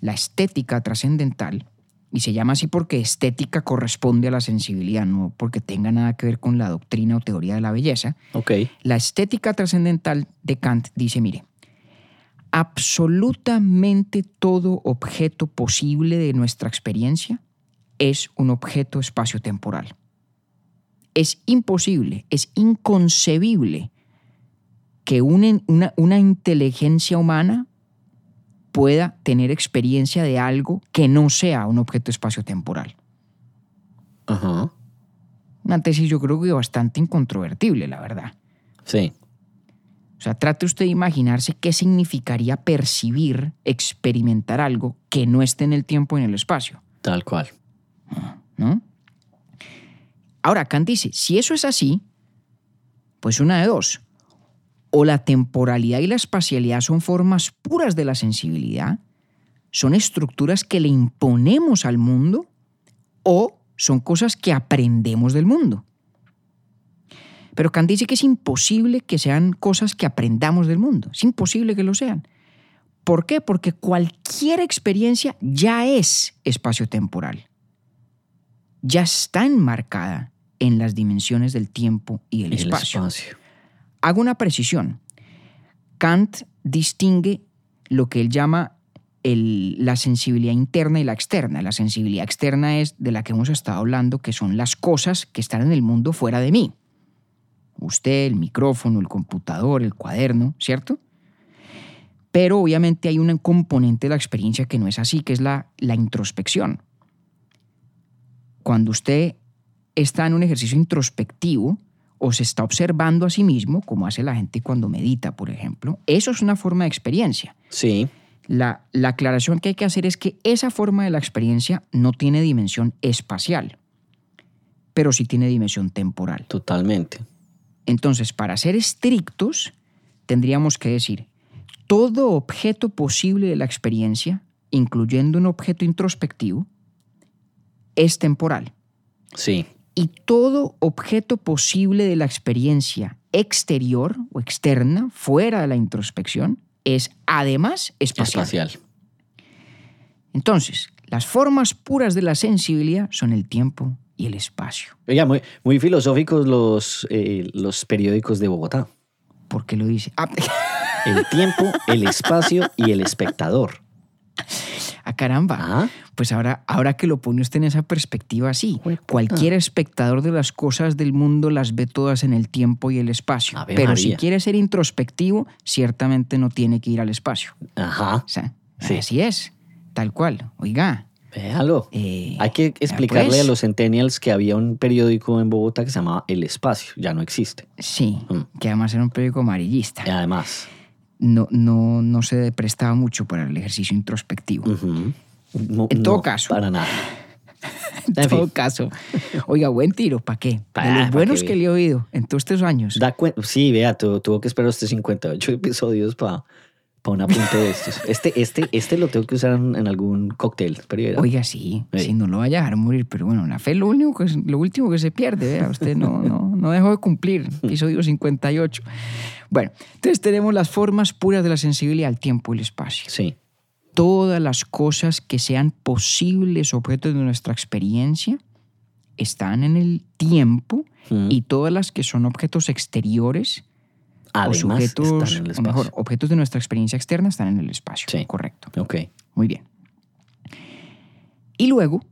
[SPEAKER 2] la estética trascendental, y se llama así porque estética corresponde a la sensibilidad, no porque tenga nada que ver con la doctrina o teoría de la belleza,
[SPEAKER 1] ok.
[SPEAKER 2] la estética trascendental de Kant dice, mire, absolutamente todo objeto posible de nuestra experiencia es un objeto espacio-temporal. Es imposible, es inconcebible que una, una, una inteligencia humana pueda tener experiencia de algo que no sea un objeto espacio-temporal.
[SPEAKER 1] Ajá.
[SPEAKER 2] Una tesis yo creo que bastante incontrovertible, la verdad.
[SPEAKER 1] Sí,
[SPEAKER 2] O sea, trate usted de imaginarse qué significaría percibir, experimentar algo que no esté en el tiempo y en el espacio,
[SPEAKER 1] tal cual.
[SPEAKER 2] Ahora, Kant dice, si eso es así, pues una de dos. O la temporalidad y la espacialidad son formas puras de la sensibilidad, son estructuras que le imponemos al mundo, o son cosas que aprendemos del mundo. Pero Kant dice que es imposible que sean cosas que aprendamos del mundo. Es imposible que lo sean. ¿Por qué? Porque cualquier experiencia ya es espacio-temporal. Ya está enmarcada en las dimensiones del tiempo y el,
[SPEAKER 1] El
[SPEAKER 2] espacio.
[SPEAKER 1] espacio.
[SPEAKER 2] Hago una precisión. Kant distingue lo que él llama el- la sensibilidad interna y la externa. La sensibilidad externa es de la que hemos estado hablando, que son las cosas que están en el mundo fuera de mí. Usted, el micrófono, el computador, el cuaderno, ¿cierto? Pero obviamente hay un componente de la experiencia que no es así, que es la, la introspección. Cuando usted está en un ejercicio introspectivo o se está observando a sí mismo, como hace la gente cuando medita, por ejemplo, eso es una forma de experiencia.
[SPEAKER 1] Sí,
[SPEAKER 2] La, la aclaración que hay que hacer es que esa forma de la experiencia no tiene dimensión espacial, pero sí tiene dimensión temporal.
[SPEAKER 1] totalmente.
[SPEAKER 2] Entonces, para ser estrictos, tendríamos que decir, todo objeto posible de la experiencia, incluyendo un objeto introspectivo, es temporal.
[SPEAKER 1] Sí,
[SPEAKER 2] Y todo objeto posible de la experiencia exterior o externa, fuera de la introspección, es además espacial.
[SPEAKER 1] espacial.
[SPEAKER 2] Entonces, las formas puras de la sensibilidad son el tiempo y el espacio.
[SPEAKER 1] Oiga, muy, muy filosóficos los, eh, los periódicos de Bogotá.
[SPEAKER 2] ¿Por qué lo dice? Ah,
[SPEAKER 1] El tiempo, el espacio y el espectador. <laughs>
[SPEAKER 2] ah, caramba.
[SPEAKER 1] Ah,
[SPEAKER 2] Pues ahora, ahora que lo pone usted en esa perspectiva, sí.
[SPEAKER 1] Jueputa.
[SPEAKER 2] Cualquier espectador de las cosas del mundo las ve todas en el tiempo y el espacio.
[SPEAKER 1] Ave
[SPEAKER 2] Pero si quiere ser introspectivo, ciertamente no tiene que ir al espacio.
[SPEAKER 1] ajá.
[SPEAKER 2] O sea,
[SPEAKER 1] Sí.
[SPEAKER 2] así es, tal cual. Oiga,
[SPEAKER 1] Véalo.
[SPEAKER 2] eh,
[SPEAKER 1] Hay que
[SPEAKER 2] vea,
[SPEAKER 1] explicarle
[SPEAKER 2] pues,
[SPEAKER 1] a los centennials que había un periódico en Bogotá que se llamaba El Espacio. Ya no existe.
[SPEAKER 2] Sí,
[SPEAKER 1] Mm.
[SPEAKER 2] que además era un periódico amarillista.
[SPEAKER 1] Y además.
[SPEAKER 2] No, no, no se prestaba mucho para el ejercicio introspectivo.
[SPEAKER 1] no-
[SPEAKER 2] En todo
[SPEAKER 1] no,
[SPEAKER 2] caso.
[SPEAKER 1] Para nada. <laughs>
[SPEAKER 2] En todo caso. Oiga, buen tiro, ¿para qué?
[SPEAKER 1] Pa-
[SPEAKER 2] De los buenos que le he oído en todos estos años.
[SPEAKER 1] Da sí, vea, tu- tuvo que esperar usted 58 episodios para para un apunte de estos. Este, este, este lo tengo que usar en, en algún cóctel. Pero
[SPEAKER 2] Oiga, sí,
[SPEAKER 1] Sí.
[SPEAKER 2] si no lo vaya a dejar morir, pero bueno, la fe es lo, único que, lo último que se pierde, vea, usted no, no, no dejó de cumplir, <laughs> episodio 58. Bueno, entonces tenemos las formas puras de la sensibilidad al tiempo y el espacio.
[SPEAKER 1] Sí.
[SPEAKER 2] Todas las cosas que sean posibles objetos de nuestra experiencia están en el tiempo
[SPEAKER 1] Mm.
[SPEAKER 2] y todas las que son objetos exteriores
[SPEAKER 1] Además,
[SPEAKER 2] sujetos,
[SPEAKER 1] están en el
[SPEAKER 2] o mejor, objetos de nuestra experiencia externa están en el espacio.
[SPEAKER 1] Sí.
[SPEAKER 2] Correcto.
[SPEAKER 1] Ok.
[SPEAKER 2] Muy bien. Y luego,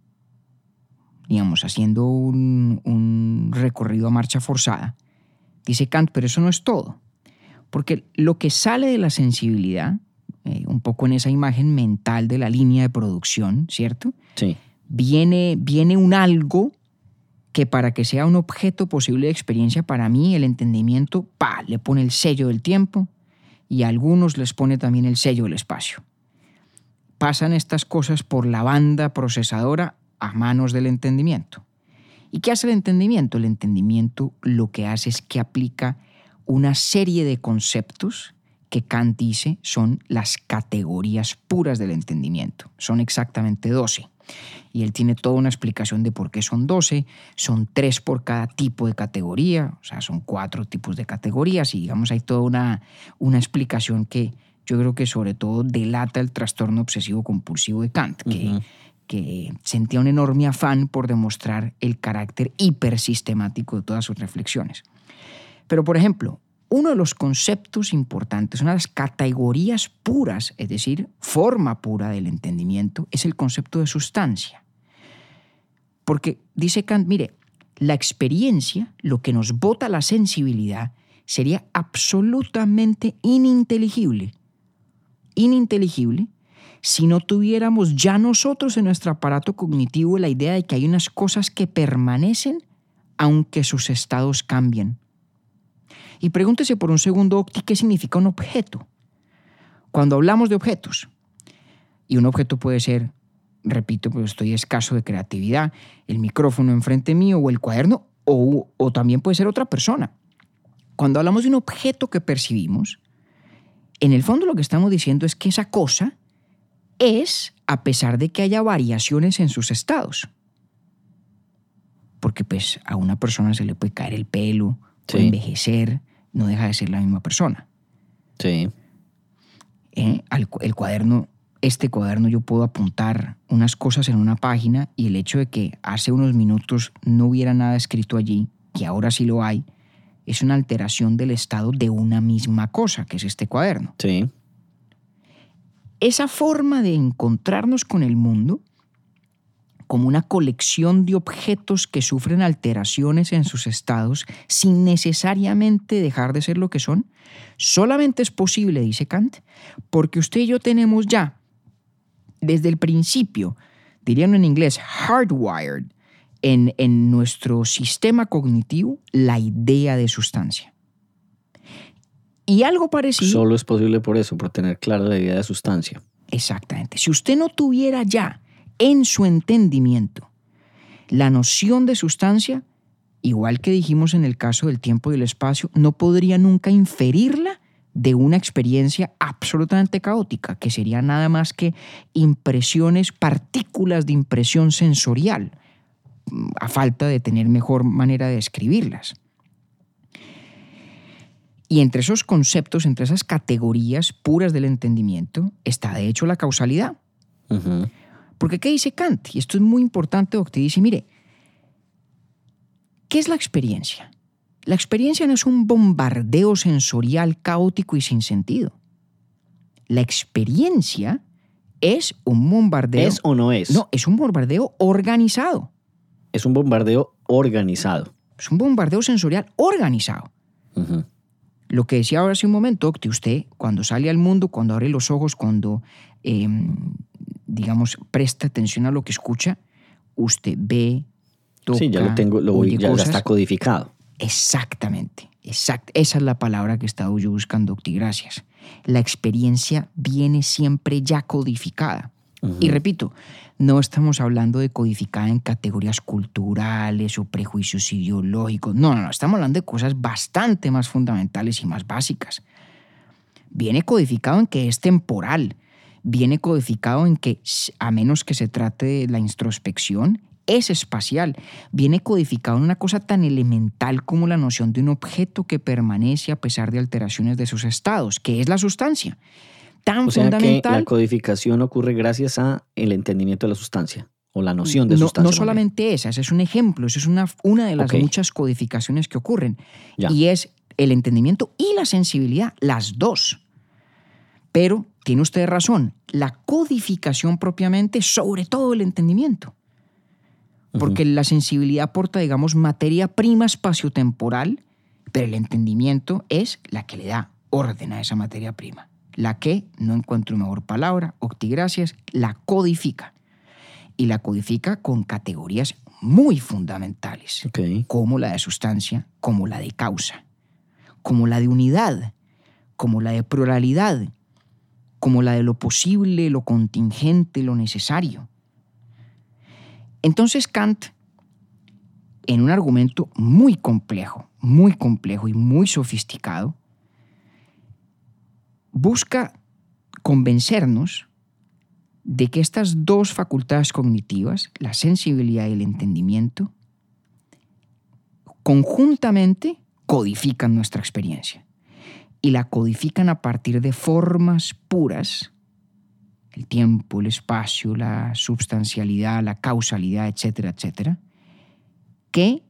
[SPEAKER 2] digamos, haciendo un, un recorrido a marcha forzada, dice Kant, pero eso no es todo. Porque lo que sale de la sensibilidad, eh, un poco en esa imagen mental de la línea de producción, ¿cierto?
[SPEAKER 1] Sí.
[SPEAKER 2] Viene, viene un algo que para que sea un objeto posible de experiencia para mí, el entendimiento, pa, le pone el sello del tiempo y a algunos les pone también el sello del espacio. Pasan estas cosas por la banda procesadora a manos del entendimiento. ¿Y qué hace el entendimiento? El entendimiento lo que hace es que aplica una serie de conceptos que Kant dice son las categorías puras del entendimiento. Son exactamente 12. Y él tiene toda una explicación de por qué son 12. Son tres por cada tipo de categoría, o sea, son cuatro tipos de categorías y digamos hay toda una, una explicación que yo creo que sobre todo delata el trastorno obsesivo compulsivo de Kant, que, que sentía un enorme afán por demostrar el carácter hipersistemático de todas sus reflexiones. Pero, por ejemplo, uno de los conceptos importantes, una de las categorías puras, es decir, forma pura del entendimiento, es el concepto de sustancia. Porque dice Kant, mire, la experiencia, lo que nos bota la sensibilidad, sería absolutamente ininteligible. Ininteligible si no tuviéramos ya nosotros en nuestro aparato cognitivo la idea de que hay unas cosas que permanecen aunque sus estados cambien. Y pregúntese por un segundo, ¿qué significa un objeto? Cuando hablamos de objetos, y un objeto puede ser, repito, pues estoy escaso de creatividad, el micrófono enfrente mío o el cuaderno, o, o también puede ser otra persona. Cuando hablamos de un objeto que percibimos, en el fondo lo que estamos diciendo es que esa cosa es a pesar de que haya variaciones en sus estados. Porque pues a una persona se le puede caer el pelo, envejecer, no deja de ser la misma persona.
[SPEAKER 1] Sí.
[SPEAKER 2] ¿eh? Al el cuaderno, este cuaderno yo puedo apuntar unas cosas en una página y el hecho de que hace unos minutos no hubiera nada escrito allí, y ahora sí lo hay, es una alteración del estado de una misma cosa, que es este cuaderno.
[SPEAKER 1] Sí.
[SPEAKER 2] Esa forma de encontrarnos con el mundo como una colección de objetos que sufren alteraciones en sus estados sin necesariamente dejar de ser lo que son, solamente es posible, dice Kant, porque usted y yo tenemos ya, desde el principio, dirían en inglés, hardwired, en, en nuestro sistema cognitivo, la idea de sustancia. Y algo parecido...
[SPEAKER 1] Solo es posible por eso, por tener clara la idea de sustancia.
[SPEAKER 2] Exactamente. Si usted no tuviera ya en su entendimiento la noción de sustancia, igual que dijimos en el caso del tiempo y el espacio, no podría nunca inferirla de una experiencia absolutamente caótica, que sería nada más que impresiones, partículas de impresión sensorial, a falta de tener mejor manera de describirlas. Y entre esos conceptos, entre esas categorías puras del entendimiento, está de hecho la causalidad. Porque ¿qué dice Kant? Y esto es muy importante, Doctor. Dice, mire, ¿qué es la experiencia? La experiencia no es un bombardeo sensorial caótico y sin sentido. La experiencia es un bombardeo.
[SPEAKER 1] ¿Es o no es?
[SPEAKER 2] No, es un bombardeo organizado.
[SPEAKER 1] Es un bombardeo organizado.
[SPEAKER 2] Es un bombardeo sensorial organizado. Lo que decía ahora hace un momento, Octi, usted cuando sale al mundo, cuando abre los ojos, cuando, eh, digamos, presta atención a lo que escucha, usted ve, toca,
[SPEAKER 1] sí, ya lo tengo, lo voy- ya, ya está codificado.
[SPEAKER 2] Exactamente, exact, esa es la palabra que estaba yo buscando, Octi, gracias. La experiencia viene siempre ya codificada. Y repito, no estamos hablando de codificada en categorías culturales o prejuicios ideológicos. No, no, no, estamos hablando de cosas bastante más fundamentales y más básicas. viene codificado en que es temporal, viene codificado en que, a menos que se trate de la introspección, es espacial. Viene codificado en una cosa tan elemental como la noción de un objeto que permanece a pesar de alteraciones de sus estados, que es la sustancia. Tan
[SPEAKER 1] o sea
[SPEAKER 2] fundamental.
[SPEAKER 1] que la codificación ocurre gracias a el entendimiento de la sustancia o la noción de
[SPEAKER 2] no,
[SPEAKER 1] sustancia.
[SPEAKER 2] no solamente esa, ese es un ejemplo, esa es una, una de las muchas codificaciones que ocurren.
[SPEAKER 1] Ya.
[SPEAKER 2] Y es el entendimiento y la sensibilidad, las dos. Pero tiene usted razón, la codificación propiamente, sobre todo el entendimiento. Porque la sensibilidad aporta, digamos, materia prima espaciotemporal, pero el entendimiento es la que le da orden a esa materia prima. La que, no encuentro mejor palabra, Octi, gracias, la codifica. Y la codifica con categorías muy fundamentales como la de sustancia, como la de causa, como la de unidad, como la de pluralidad, como la de lo posible, lo contingente, lo necesario. Entonces Kant, en un argumento muy complejo, muy complejo y muy sofisticado, busca convencernos de que estas dos facultades cognitivas, la sensibilidad y el entendimiento, conjuntamente codifican nuestra experiencia. Y la codifican a partir de formas puras, el tiempo, el espacio, la substancialidad, la causalidad, etcétera, etcétera, que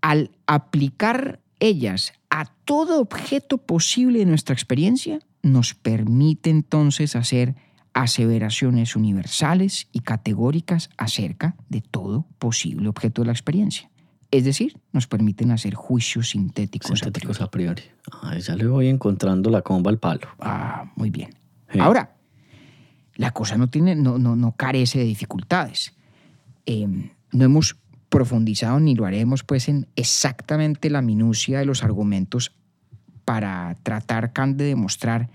[SPEAKER 2] al aplicar ellas a todo objeto posible de nuestra experiencia, nos permite entonces hacer aseveraciones universales y categóricas acerca de todo posible objeto de la experiencia. Es decir, nos permiten hacer juicios sintéticos. a
[SPEAKER 1] Sintéticos
[SPEAKER 2] priori.
[SPEAKER 1] a priori. Ay, ya le voy encontrando la comba al palo.
[SPEAKER 2] Ah, muy bien.
[SPEAKER 1] Sí.
[SPEAKER 2] Ahora, la cosa no, tiene, no, no, no carece de dificultades. Eh, no hemos profundizado ni lo haremos pues en exactamente la minucia de los argumentos para tratar Kant de demostrar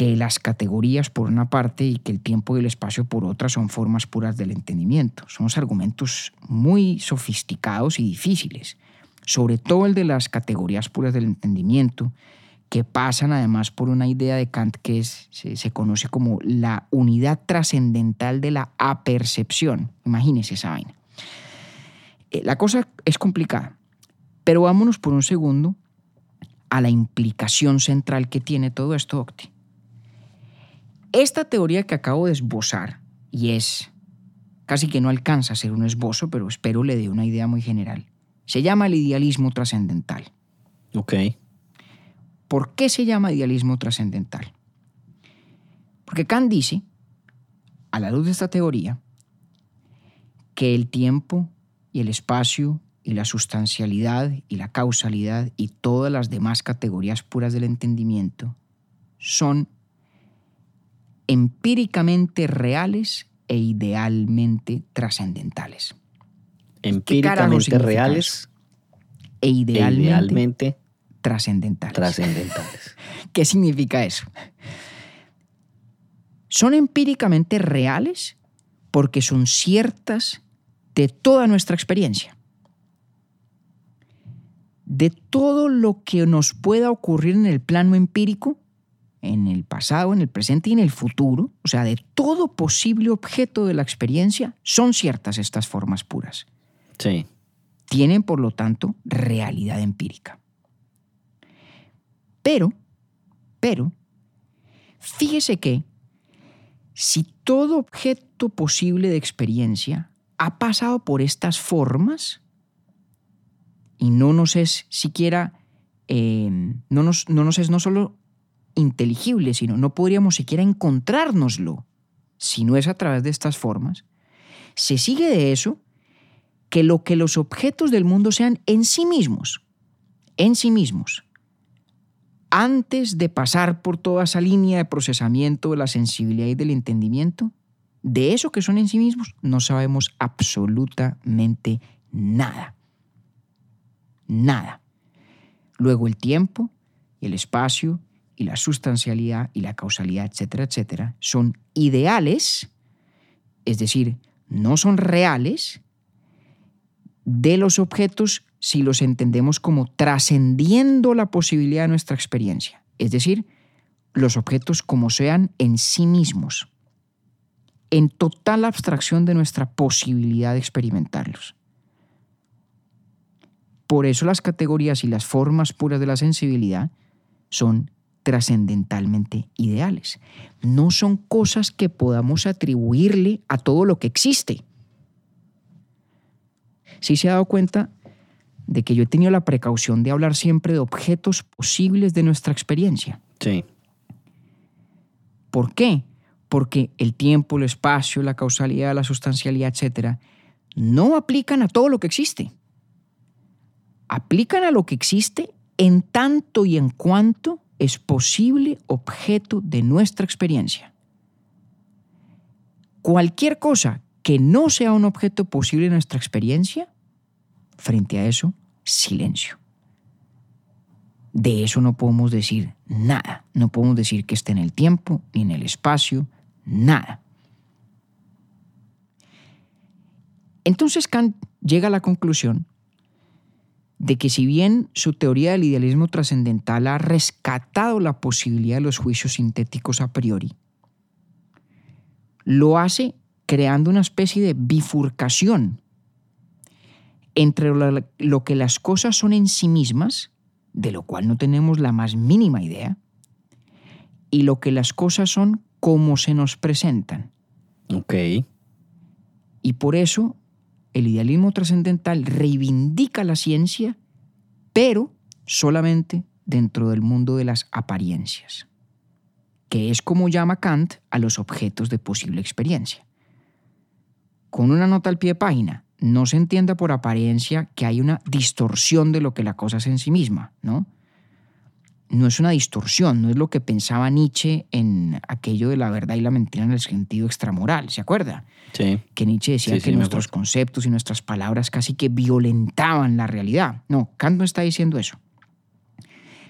[SPEAKER 2] que las categorías por una parte y que el tiempo y el espacio por otra son formas puras del entendimiento. Son argumentos muy sofisticados y difíciles, sobre todo el de las categorías puras del entendimiento, que pasan además por una idea de Kant que es, se, conoce como la unidad trascendental de la apercepción. Imagínese esa vaina. Eh, La cosa es complicada, pero vámonos por un segundo a la implicación central que tiene todo esto, Octi. Esta teoría que acabo de esbozar, y es casi que no alcanza a ser un esbozo, pero espero le dé una idea muy general, se llama el idealismo trascendental.
[SPEAKER 1] Ok.
[SPEAKER 2] ¿Por qué se llama idealismo trascendental? Porque Kant dice, a la luz de esta teoría, que el tiempo y el espacio y la sustancialidad y la causalidad y todas las demás categorías puras del entendimiento son empíricamente reales e idealmente trascendentales.
[SPEAKER 1] Empíricamente reales
[SPEAKER 2] E
[SPEAKER 1] e
[SPEAKER 2] idealmente,
[SPEAKER 1] idealmente
[SPEAKER 2] trascendentales.
[SPEAKER 1] trascendentales. <laughs>
[SPEAKER 2] ¿Qué significa eso? Son empíricamente reales porque son ciertas de toda nuestra experiencia. De todo lo que nos pueda ocurrir en el plano empírico, en el pasado, en el presente y en el futuro, o sea, de todo posible objeto de la experiencia, son ciertas estas formas puras
[SPEAKER 1] Sí.
[SPEAKER 2] tienen, por lo tanto, realidad empírica. Pero, pero, fíjese que si todo objeto posible de experiencia ha pasado por estas formas y no nos es siquiera, eh, no, nos, no nos es no solo inteligible, sino no podríamos siquiera encontrárnoslo si no es a través de estas formas, se sigue de eso que lo que los objetos del mundo sean en sí mismos, en sí mismos, antes de pasar por toda esa línea de procesamiento de la sensibilidad y del entendimiento, de eso que son en sí mismos no sabemos absolutamente nada. Nada. Luego el tiempo y el espacio y la sustancialidad y la causalidad, etcétera, etcétera, son ideales, es decir, no son reales, de los objetos si los entendemos como trascendiendo la posibilidad de nuestra experiencia. Es decir, los objetos como sean en sí mismos, en total abstracción de nuestra posibilidad de experimentarlos. Por eso las categorías y las formas puras de la sensibilidad son trascendentalmente ideales. No son cosas que podamos atribuirle a todo lo que existe. Si se ha dado cuenta de que yo he tenido la precaución de hablar siempre de objetos posibles de nuestra experiencia.
[SPEAKER 1] Sí.
[SPEAKER 2] ¿Por qué? Porque el tiempo, el espacio, la causalidad, la sustancialidad, etcétera, no aplican a todo lo que existe. Aplican a lo que existe en tanto y en cuanto es posible objeto de nuestra experiencia. Cualquier cosa que no sea un objeto posible de nuestra experiencia, frente a eso, silencio. De eso no podemos decir nada. No podemos decir que esté en el tiempo ni en el espacio, nada. Entonces Kant llega a la conclusión de que si bien su teoría del idealismo trascendental ha rescatado la posibilidad de los juicios sintéticos a priori, lo hace creando una especie de bifurcación entre lo que las cosas son en sí mismas, de lo cual no tenemos la más mínima idea, y lo que las cosas son como se nos presentan.
[SPEAKER 1] Ok.
[SPEAKER 2] Y por eso el idealismo trascendental reivindica la ciencia, pero solamente dentro del mundo de las apariencias, que es como llama Kant a los objetos de posible experiencia. Con una nota al pie de página, no se entienda por apariencia que hay una distorsión de lo que la cosa es en sí misma, ¿no? No es una distorsión, no es lo que pensaba Nietzsche en aquello de la verdad y la mentira en el sentido extramoral, ¿se acuerda?
[SPEAKER 1] Sí.
[SPEAKER 2] Que Nietzsche decía
[SPEAKER 1] Sí,
[SPEAKER 2] que
[SPEAKER 1] sí,
[SPEAKER 2] nuestros conceptos y nuestras palabras casi que violentaban la realidad. No, Kant no está diciendo eso.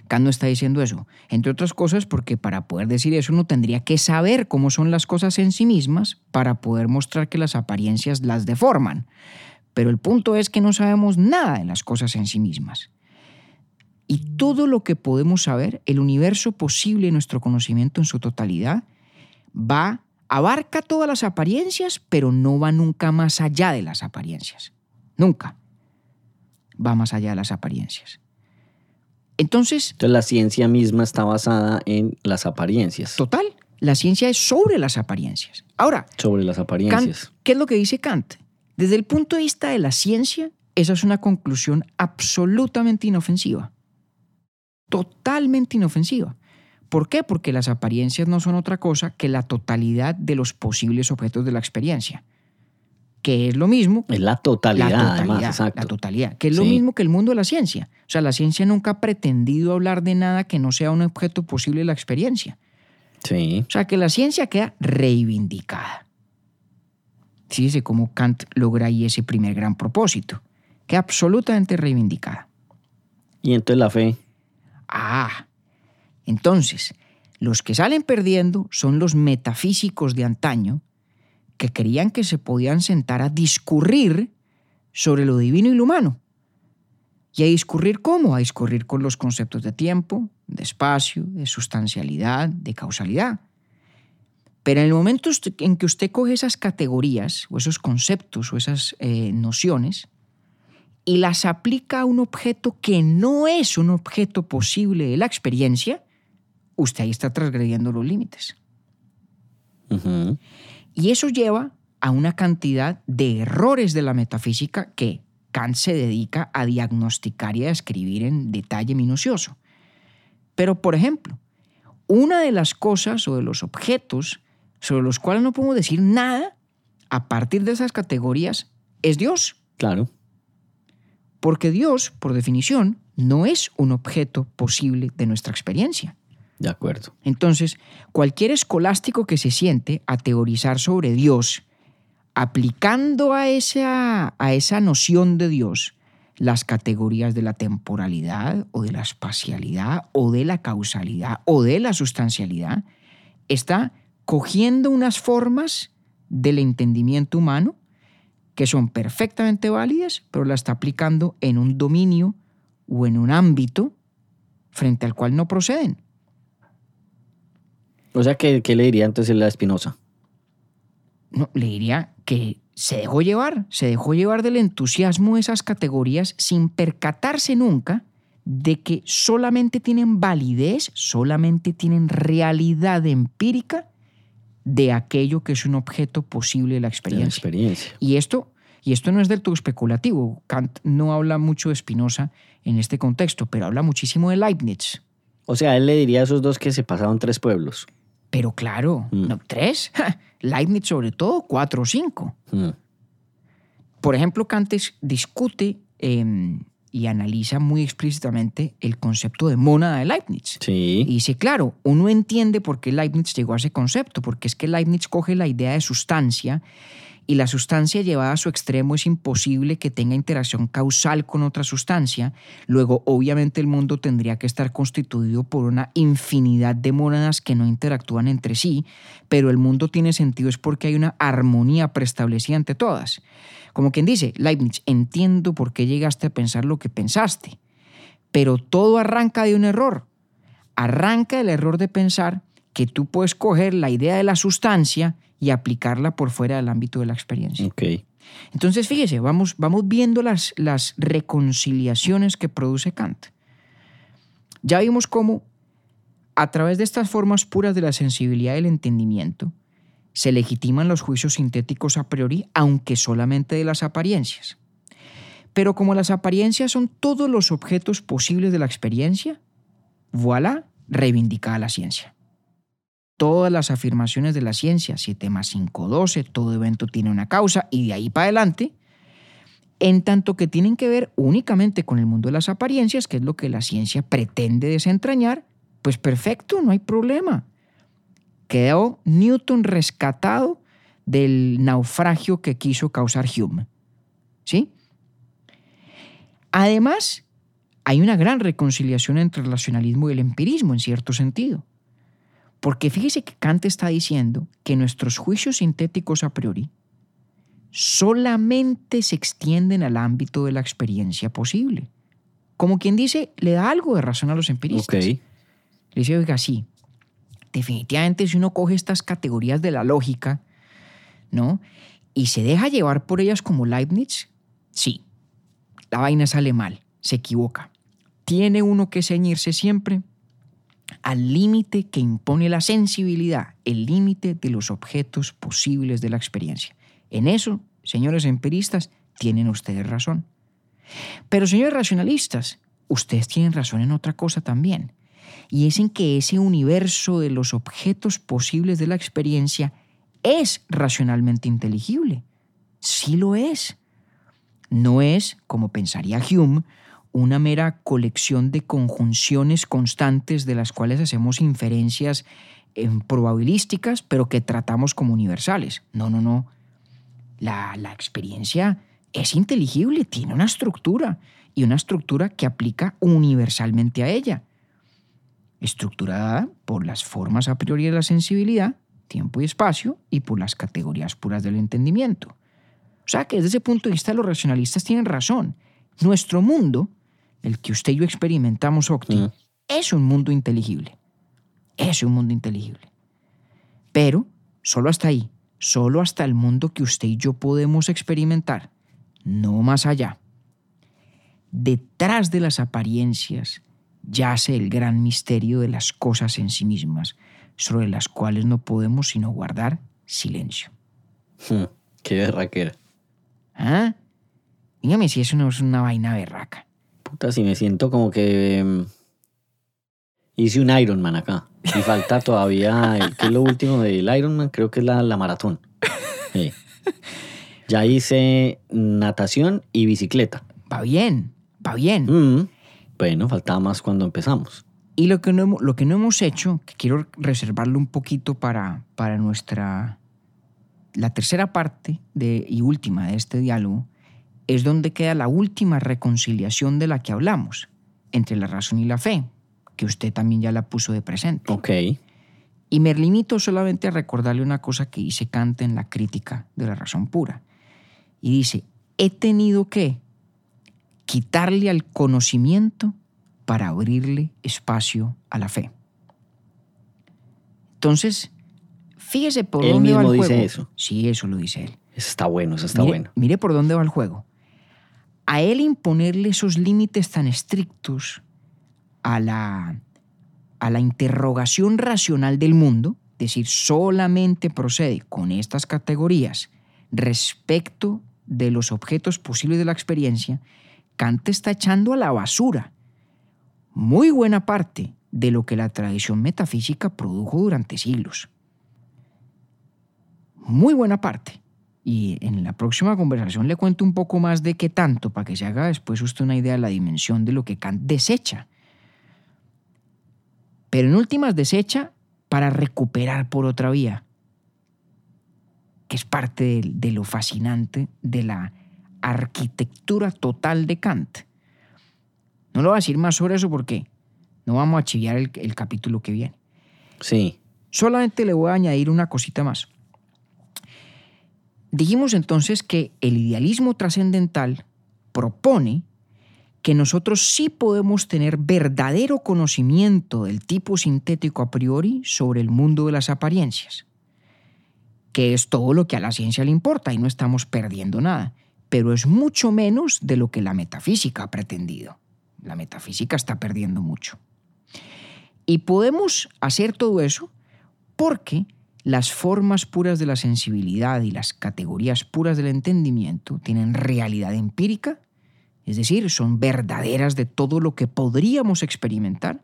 [SPEAKER 2] Kant no está diciendo eso. Entre otras cosas porque para poder decir eso uno tendría que saber cómo son las cosas en sí mismas para poder mostrar que las apariencias las deforman. Pero el punto es que no sabemos nada de las cosas en sí mismas. Y todo lo que podemos saber, el universo posible de nuestro conocimiento en su totalidad, va, abarca todas las apariencias, pero no va nunca más allá de las apariencias. Nunca va más allá de las apariencias. Entonces,
[SPEAKER 1] Entonces la ciencia misma está basada en las apariencias,
[SPEAKER 2] total, la ciencia es sobre las apariencias. Ahora,
[SPEAKER 1] sobre las
[SPEAKER 2] Kant,
[SPEAKER 1] apariencias.
[SPEAKER 2] ¿qué es lo que dice Kant? Desde el punto de vista de la ciencia, esa es una conclusión absolutamente inofensiva. Totalmente inofensiva. ¿Por qué? Porque las apariencias no son otra cosa que la totalidad de los posibles objetos de la experiencia. Que es lo mismo
[SPEAKER 1] Es la totalidad,
[SPEAKER 2] la totalidad,
[SPEAKER 1] además, exacto.
[SPEAKER 2] la totalidad, que es lo mismo que el mundo de la ciencia. O sea, la ciencia nunca ha pretendido hablar de nada que no sea un objeto posible de la experiencia.
[SPEAKER 1] Sí.
[SPEAKER 2] O sea, que la ciencia queda reivindicada. Fíjese cómo Kant logra ahí ese primer gran propósito. Queda absolutamente reivindicada.
[SPEAKER 1] Y entonces la fe.
[SPEAKER 2] Ah, entonces, los que salen perdiendo son los metafísicos de antaño que creían que se podían sentar a discurrir sobre lo divino y lo humano. ¿Y a discurrir cómo? A discurrir con los conceptos de tiempo, de espacio, de sustancialidad, de causalidad. Pero en el momento en que usted coge esas categorías o esos conceptos o esas eh, nociones y las aplica a un objeto que no es un objeto posible de la experiencia, usted ahí está transgrediendo los límites. Y eso lleva a una cantidad de errores de la metafísica que Kant se dedica a diagnosticar y a describir en detalle minucioso. Pero, por ejemplo, una de las cosas o de los objetos sobre los cuales no podemos decir nada a partir de esas categorías es Dios.
[SPEAKER 1] Claro.
[SPEAKER 2] Porque Dios, por definición, no es un objeto posible de nuestra experiencia.
[SPEAKER 1] De acuerdo.
[SPEAKER 2] Entonces, cualquier escolástico que se siente a teorizar sobre Dios, aplicando a esa, a esa noción de Dios las categorías de la temporalidad o de la espacialidad o de la causalidad o de la sustancialidad, está cogiendo unas formas del entendimiento humano que son perfectamente válidas, pero la está aplicando en un dominio o en un ámbito frente al cual no proceden.
[SPEAKER 1] O sea, ¿qué, qué le diría entonces la Espinosa?
[SPEAKER 2] No, le diría que se dejó llevar, se dejó llevar del entusiasmo de esas categorías sin percatarse nunca de que solamente tienen validez, solamente tienen realidad empírica de aquello que es un objeto posible de la
[SPEAKER 1] De la
[SPEAKER 2] experiencia.
[SPEAKER 1] experiencia.
[SPEAKER 2] Y esto, y esto no es del todo especulativo. Kant no habla mucho de Spinoza en este contexto, pero habla muchísimo de Leibniz.
[SPEAKER 1] O sea, él le diría a esos dos que se pasaron tres pueblos.
[SPEAKER 2] Pero claro,
[SPEAKER 1] Mm.
[SPEAKER 2] no, tres, <laughs> Leibniz sobre todo, cuatro o cinco.
[SPEAKER 1] Mm.
[SPEAKER 2] Por ejemplo, Kant discute eh, y analiza muy explícitamente el concepto de mónada de Leibniz.
[SPEAKER 1] Sí.
[SPEAKER 2] Y dice, claro, uno entiende por qué Leibniz llegó a ese concepto, porque es que Leibniz coge la idea de sustancia y la sustancia llevada a su extremo es imposible que tenga interacción causal con otra sustancia. Luego, obviamente, el mundo tendría que estar constituido por una infinidad de mónadas que no interactúan entre sí, pero el mundo tiene sentido es porque hay una armonía preestablecida entre todas. Como quien dice, Leibniz, entiendo por qué llegaste a pensar lo que pensaste, pero todo arranca de un error arranca el error de pensar que tú puedes coger la idea de la sustancia y aplicarla por fuera del ámbito de la experiencia. Entonces, fíjese, vamos, vamos viendo las, las reconciliaciones que produce Kant. Ya vimos cómo, a través de estas formas puras de la sensibilidad y el entendimiento, se legitiman los juicios sintéticos a priori, aunque solamente de las apariencias. Pero como las apariencias son todos los objetos posibles de la experiencia, voilà, reivindicada la ciencia. Todas las afirmaciones de la ciencia, 7 más 5, 12, todo evento tiene una causa y de ahí para adelante, en tanto que tienen que ver únicamente con el mundo de las apariencias, que es lo que la ciencia pretende desentrañar, pues perfecto, no hay problema. Quedó Newton rescatado del naufragio que quiso causar Hume. ¿Sí? Además, hay una gran reconciliación entre el racionalismo y el empirismo, en cierto sentido. Porque fíjese que Kant está diciendo que nuestros juicios sintéticos a priori solamente se extienden al ámbito de la experiencia posible. Como quien dice, le da algo de razón a los
[SPEAKER 1] Ok.
[SPEAKER 2] empiristas. Le dice, oiga, sí, definitivamente si uno coge estas categorías de la lógica, ¿no? Y se deja llevar por ellas como Leibniz, sí, la vaina sale mal, se equivoca. Tiene uno que ceñirse siempre al límite que impone la sensibilidad, el límite de los objetos posibles de la experiencia. En eso, señores empiristas, tienen ustedes razón. Pero señores racionalistas, ustedes tienen razón en otra cosa también, y es en que ese universo de los objetos posibles de la experiencia es racionalmente inteligible. Sí lo es. No es, como pensaría Hume, una mera colección de conjunciones constantes de las cuales hacemos inferencias eh, probabilísticas, pero que tratamos como universales. No, no, no. La, la experiencia es inteligible, tiene una estructura y una estructura que aplica universalmente a ella. Estructurada por las formas a priori de la sensibilidad, tiempo y espacio, y por las categorías puras del entendimiento. O sea que desde ese punto de vista los racionalistas tienen razón. Nuestro mundo, el que usted y yo experimentamos, Octi, es un mundo inteligible. Es un mundo inteligible. Pero solo hasta ahí, solo hasta el mundo que usted y yo podemos experimentar, no más allá. Detrás de las apariencias yace el gran misterio de las cosas en sí mismas, sobre las cuales no podemos sino guardar silencio.
[SPEAKER 1] Hmm, Qué berraquera.
[SPEAKER 2] ¿Ah? Dígame si eso no es una vaina berraca.
[SPEAKER 1] Puta, si me siento como que em, hice un Ironman acá. Y falta <laughs> todavía, el- ¿qué es lo último del Ironman? Creo que es la, la maratón. Sí. Ya hice natación y bicicleta.
[SPEAKER 2] Va bien, va bien.
[SPEAKER 1] Mm, Bueno, faltaba más cuando empezamos.
[SPEAKER 2] Y lo que, no hemos, lo que no hemos hecho, que quiero reservarlo un poquito para, para nuestra... La tercera parte de, y última de este diálogo es donde queda la última reconciliación de la que hablamos, entre la razón y la fe, que usted también ya la puso de presente.
[SPEAKER 1] Ok.
[SPEAKER 2] Y me limito solamente a recordarle una cosa que dice Kant en la crítica de la razón pura. Y dice, he tenido que quitarle al conocimiento para abrirle espacio a la fe. Entonces, fíjese por
[SPEAKER 1] Él
[SPEAKER 2] dónde va el
[SPEAKER 1] mismo
[SPEAKER 2] juego.
[SPEAKER 1] dice eso.
[SPEAKER 2] Sí, eso lo dice él.
[SPEAKER 1] Eso está bueno, eso está
[SPEAKER 2] mire,
[SPEAKER 1] bueno.
[SPEAKER 2] mire por dónde va el juego. A él imponerle esos límites tan estrictos a la, a la interrogación racional del mundo, decir, solamente procede con estas categorías respecto de los objetos posibles de la experiencia, Kant está echando a la basura muy buena parte de lo que la tradición metafísica produjo durante siglos. Muy buena parte. Y en la próxima conversación le cuento un poco más de qué tanto, para que se haga después usted una idea de la dimensión de lo que Kant desecha. Pero en últimas desecha para recuperar por otra vía, que es parte de, de lo fascinante de la arquitectura total de Kant. No le voy a decir más sobre eso porque no vamos a chiviar el, el capítulo que viene.
[SPEAKER 1] Sí.
[SPEAKER 2] Solamente le voy a añadir una cosita más. Dijimos entonces que el idealismo trascendental propone que nosotros sí podemos tener verdadero conocimiento del tipo sintético a priori sobre el mundo de las apariencias, que es todo lo que a la ciencia le importa y no estamos perdiendo nada, pero es mucho menos de lo que la metafísica ha pretendido. La metafísica está perdiendo mucho. Y podemos hacer todo eso porque las formas puras de la sensibilidad y las categorías puras del entendimiento tienen realidad empírica, es decir, son verdaderas de todo lo que podríamos experimentar,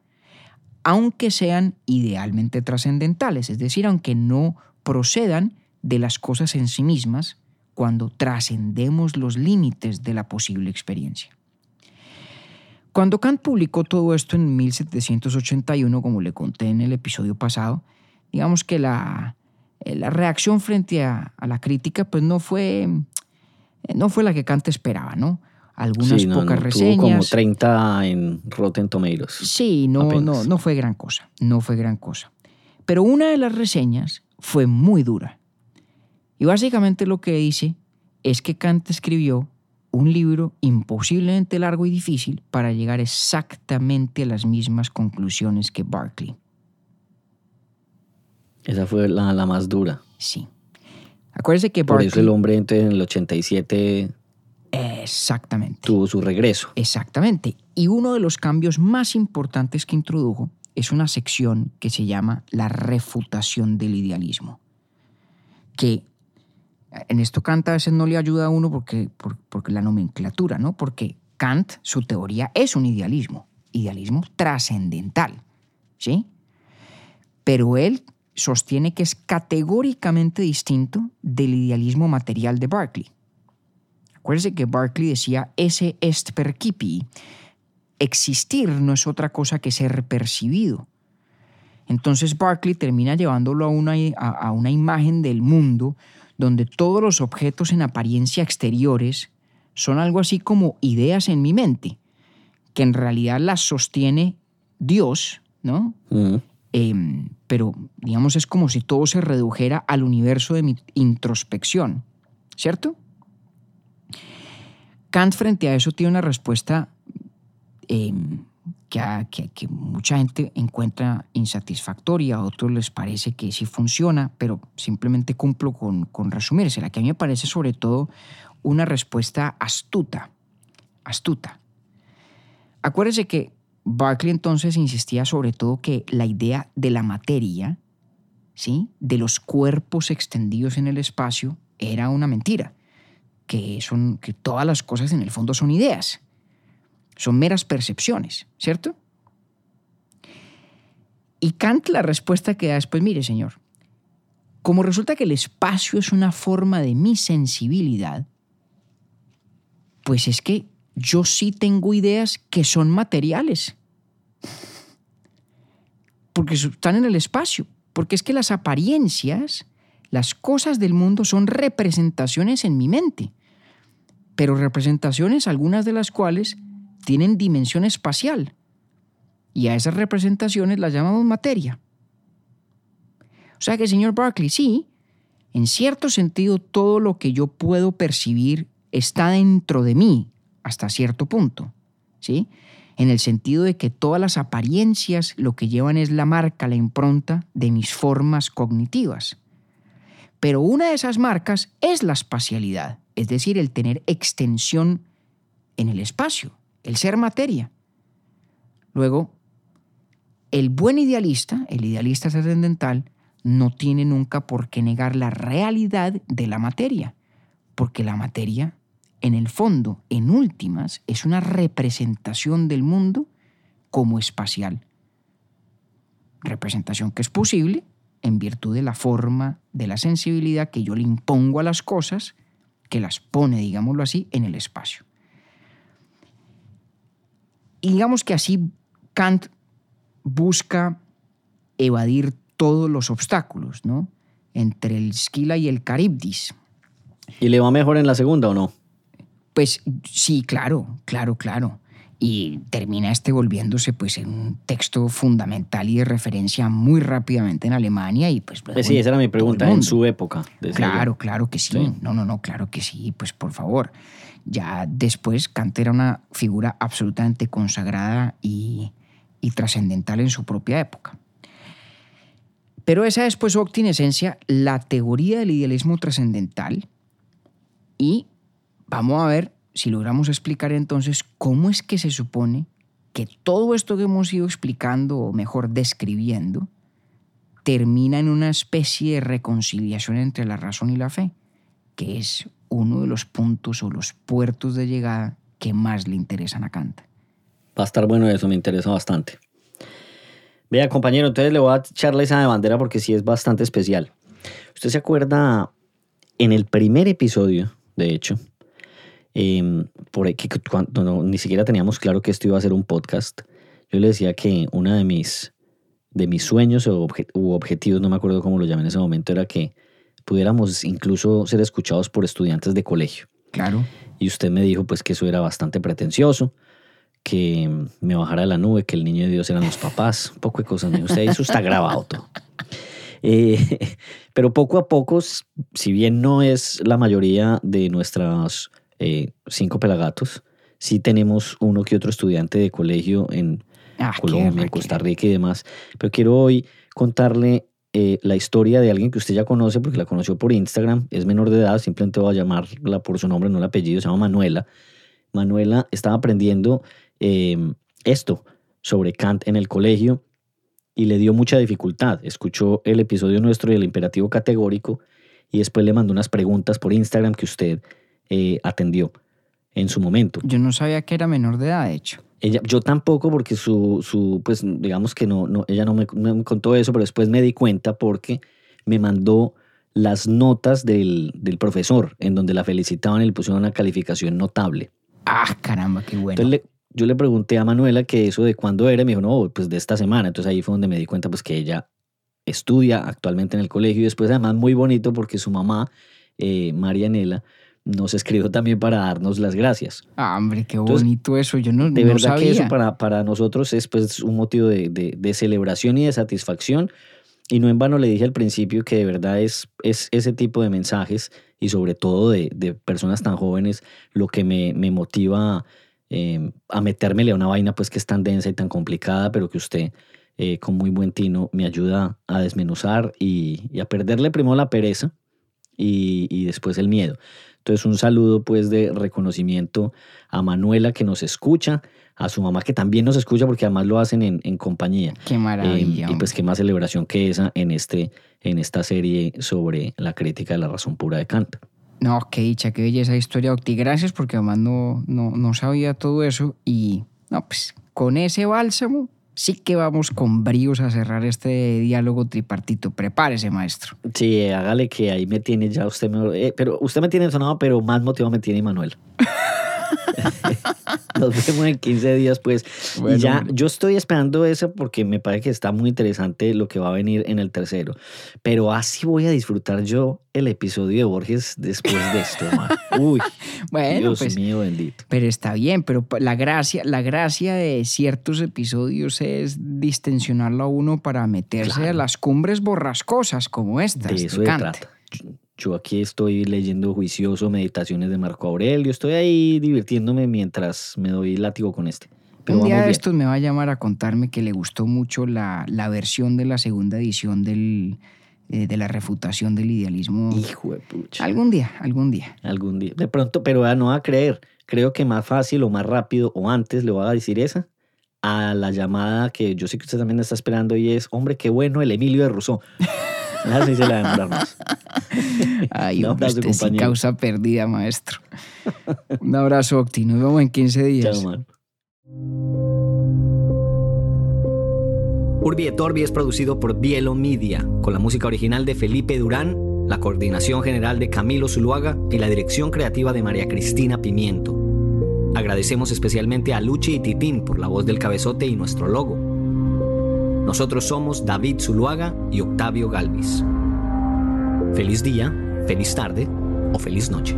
[SPEAKER 2] aunque sean idealmente trascendentales, es decir, aunque no procedan de las cosas en sí mismas cuando trascendemos los límites de la posible experiencia. Cuando Kant publicó todo esto en 1781, como le conté en el episodio pasado, digamos que la, la reacción frente a, a, la crítica pues no fue, no fue la que Kant esperaba, ¿no? Algunas
[SPEAKER 1] sí, no,
[SPEAKER 2] pocas
[SPEAKER 1] no,
[SPEAKER 2] reseñas.
[SPEAKER 1] Tuvo como 30 en Rotten Tomatoes.
[SPEAKER 2] Sí, no, no, no fue gran cosa, no fue gran cosa. Pero una de las reseñas fue muy dura. Y básicamente lo que dice es que Kant escribió un libro imposiblemente largo y difícil para llegar exactamente a las mismas conclusiones que Berkeley.
[SPEAKER 1] Esa fue la, la más dura.
[SPEAKER 2] Sí. Acuérdese que
[SPEAKER 1] Por
[SPEAKER 2] Berkeley...
[SPEAKER 1] eso el hombre entonces, en el 87
[SPEAKER 2] Exactamente.
[SPEAKER 1] tuvo su regreso.
[SPEAKER 2] Exactamente. Y uno de los cambios más importantes que introdujo es una sección que se llama la refutación del idealismo. Que en esto Kant a veces no le ayuda a uno porque, por, porque la nomenclatura, ¿no? Porque Kant, su teoría es un idealismo, idealismo trascendental, ¿sí? Pero él sostiene que es categóricamente distinto del idealismo material de Berkeley. Acuérdense que Berkeley decía ese est percipi, existir no es otra cosa que ser percibido. Entonces Berkeley termina llevándolo a una, a, una imagen del mundo donde todos los objetos en apariencia exteriores son algo así como ideas en mi mente, que en realidad las sostiene Dios, ¿no? Eh, pero digamos es como si todo se redujera al universo de mi introspección, ¿cierto? Kant frente a eso tiene una respuesta eh, que, mucha gente encuentra insatisfactoria, a otros les parece que sí funciona, pero simplemente cumplo con, con resumirse. La que a mí me parece sobre todo una respuesta astuta, astuta. Acuérdese que Berkeley entonces insistía sobre todo que la idea de la materia, ¿sí? de los cuerpos extendidos en el espacio, era una mentira, que, son, que todas las cosas en el fondo son ideas, son meras percepciones, ¿cierto? Y Kant la respuesta que da es, pues mire señor, como resulta que el espacio es una forma de mi sensibilidad, pues es que yo sí tengo ideas que son materiales. Porque están en el espacio. Porque es que las apariencias, las cosas del mundo son representaciones en mi mente. Pero representaciones, algunas de las cuales tienen dimensión espacial. Y a esas representaciones las llamamos materia. O sea que, señor Berkeley, sí, en cierto sentido todo lo que yo puedo percibir está dentro de mí hasta cierto punto, ¿sí? En el sentido de que todas las apariencias lo que llevan es la marca, la impronta de mis formas cognitivas. Pero una de esas marcas es la espacialidad, es decir, el tener extensión en el espacio, el ser materia. Luego, el buen idealista, el idealista trascendental, no tiene nunca por qué negar la realidad de la materia, porque la materia, en el fondo, en últimas, es una representación del mundo como espacial. Representación que es posible en virtud de la forma, de la sensibilidad que yo le impongo a las cosas, que las pone, digámoslo así, en el espacio. Y digamos que así Kant busca evadir todos los obstáculos, ¿no? Entre el Skila y el Caribdis.
[SPEAKER 1] ¿Y le va mejor en la segunda o no?
[SPEAKER 2] Pues sí, claro, claro, claro. Y termina este volviéndose pues en un texto fundamental y de referencia muy rápidamente en Alemania y pues...
[SPEAKER 1] pues sí, esa era mi pregunta, en su época.
[SPEAKER 2] Claro, claro que sí. No, no, no, claro que sí, pues por favor. Ya después Kant era una figura absolutamente consagrada y, y trascendental en su propia época. Pero esa es pues en esencia la teoría del idealismo trascendental y vamos a ver si logramos explicar entonces cómo es que se supone que todo esto que hemos ido explicando, o mejor describiendo, termina en una especie de reconciliación entre la razón y la fe, que es uno de los puntos o los puertos de llegada que más le interesan a Kant.
[SPEAKER 1] Va a estar bueno eso, me interesa bastante. Vea, compañero, entonces le voy a echarle esa de bandera porque sí es bastante especial. Usted se acuerda en el primer episodio, de hecho, por que cuando ni siquiera teníamos claro que esto iba a ser un podcast, yo le decía que uno de mis, de mis sueños o u objetivos, no me acuerdo cómo lo llamé en ese momento, era que pudiéramos incluso ser escuchados por estudiantes de colegio.
[SPEAKER 2] Claro.
[SPEAKER 1] Y usted me dijo pues que eso era bastante pretencioso, que me bajara de la nube, que el niño de Dios eran los papás, un poco de cosas. Usted, eso está grabado todo. <laughs> Eh, <laughs> pero poco a poco, si bien no es la mayoría de nuestros eh, cinco pelagatos, sí tenemos uno que otro estudiante de colegio en ah, Colombia, en Costa Rica y demás. Pero quiero hoy contarle eh, la historia de alguien que usted ya conoce porque la conoció por Instagram, es menor de edad, simplemente voy a llamarla por su nombre, no el apellido, se llama Manuela. Manuela estaba aprendiendo Em, esto sobre Kant en el colegio y le dio mucha dificultad. Escuchó el episodio nuestro del imperativo categórico y después le mandó unas preguntas por Instagram que usted eh, atendió en su momento.
[SPEAKER 2] Yo no sabía que era menor de edad, de hecho.
[SPEAKER 1] Ella, yo tampoco, porque su, su pues digamos que no, no ella no me, no me, contó eso, pero después me di cuenta porque me mandó las notas del, del profesor, en donde la felicitaban y le pusieron una calificación notable.
[SPEAKER 2] Ah, caramba, qué bueno.
[SPEAKER 1] Entonces yo le pregunté a Manuela que eso de cuándo era, y me dijo, no, pues de esta semana. Entonces ahí fue donde me di cuenta pues que ella estudia actualmente en el colegio y después además muy bonito porque su mamá, eh, Marianela, nos escribió también para darnos las gracias.
[SPEAKER 2] Ah, hombre, qué bonito eso, yo no,
[SPEAKER 1] de
[SPEAKER 2] no
[SPEAKER 1] verdad que eso para, para nosotros es pues un motivo de, de, celebración y de satisfacción. Y no en vano le dije al principio que de verdad es, es ese tipo de mensajes y sobre todo de, de personas tan jóvenes lo que me, me motiva Em, a metérmele a una vaina pues que es tan densa y tan complicada, pero que usted eh, con muy buen tino me ayuda a desmenuzar y, a perderle primero la pereza y, después el miedo. Entonces un saludo pues de reconocimiento a Manuela que nos escucha, a su mamá que también nos escucha porque además lo hacen en, compañía.
[SPEAKER 2] Qué maravilla.
[SPEAKER 1] Em, y pues qué más celebración que esa en, este, en esta serie sobre la crítica de la razón pura de Kant.
[SPEAKER 2] No, qué dicha, qué belleza historia, Octi. Gracias porque además no, no, no sabía todo eso. Y no, pues con ese bálsamo sí que vamos con bríos a cerrar este diálogo tripartito. Prepárese, maestro.
[SPEAKER 1] Sí, hágale que ahí me tiene ya usted. Me, eh, pero usted me tiene sonado, pero más motivado me tiene Manuel. <laughs> <laughs> Nos vemos en 15 días, pues. y ya, yo estoy esperando eso porque me parece que está muy interesante lo que va a venir en el tercero. Pero así voy a disfrutar yo el episodio de Borges después de esto, <laughs> Uy, bueno, Dios pues, mío bendito.
[SPEAKER 2] Pero está bien, pero la gracia, la gracia de ciertos episodios es distensionarlo a uno para meterse a las cumbres borrascosas como estas.
[SPEAKER 1] De eso se trata. Yo aquí estoy leyendo juicioso meditaciones de Marco Aurelio, estoy ahí divirtiéndome mientras me doy látigo con este.
[SPEAKER 3] Pero
[SPEAKER 2] Un día de estos me va a llamar a contarme que le gustó mucho la, la versión de la segunda edición del, eh, de la refutación del idealismo.
[SPEAKER 3] Hijo de pucha.
[SPEAKER 2] Algún día, algún día.
[SPEAKER 3] Algún día. De pronto, pero ya no va a creer. Creo que más fácil o más rápido o antes le voy a decir esa a la llamada que yo sé que usted también está esperando y es, hombre, qué bueno el Emilio de Rousseau. <laughs> Así se la más.
[SPEAKER 2] Ay,
[SPEAKER 3] Un
[SPEAKER 2] hombre, usted causa perdida, maestro. Un abrazo, Octi. Nos vemos en 15 días.
[SPEAKER 3] Chao, man.
[SPEAKER 1] Urbi et Orbi es producido por Bielo Media, con la música original de Felipe Durán, la coordinación general de Camilo Zuluaga y la dirección creativa de María Cristina Pimiento. Agradecemos especialmente a Luchi y Titín por la voz del cabezote y nuestro logo. Nosotros somos David Zuluaga y Octavio Galvis. Feliz día, feliz tarde o feliz noche.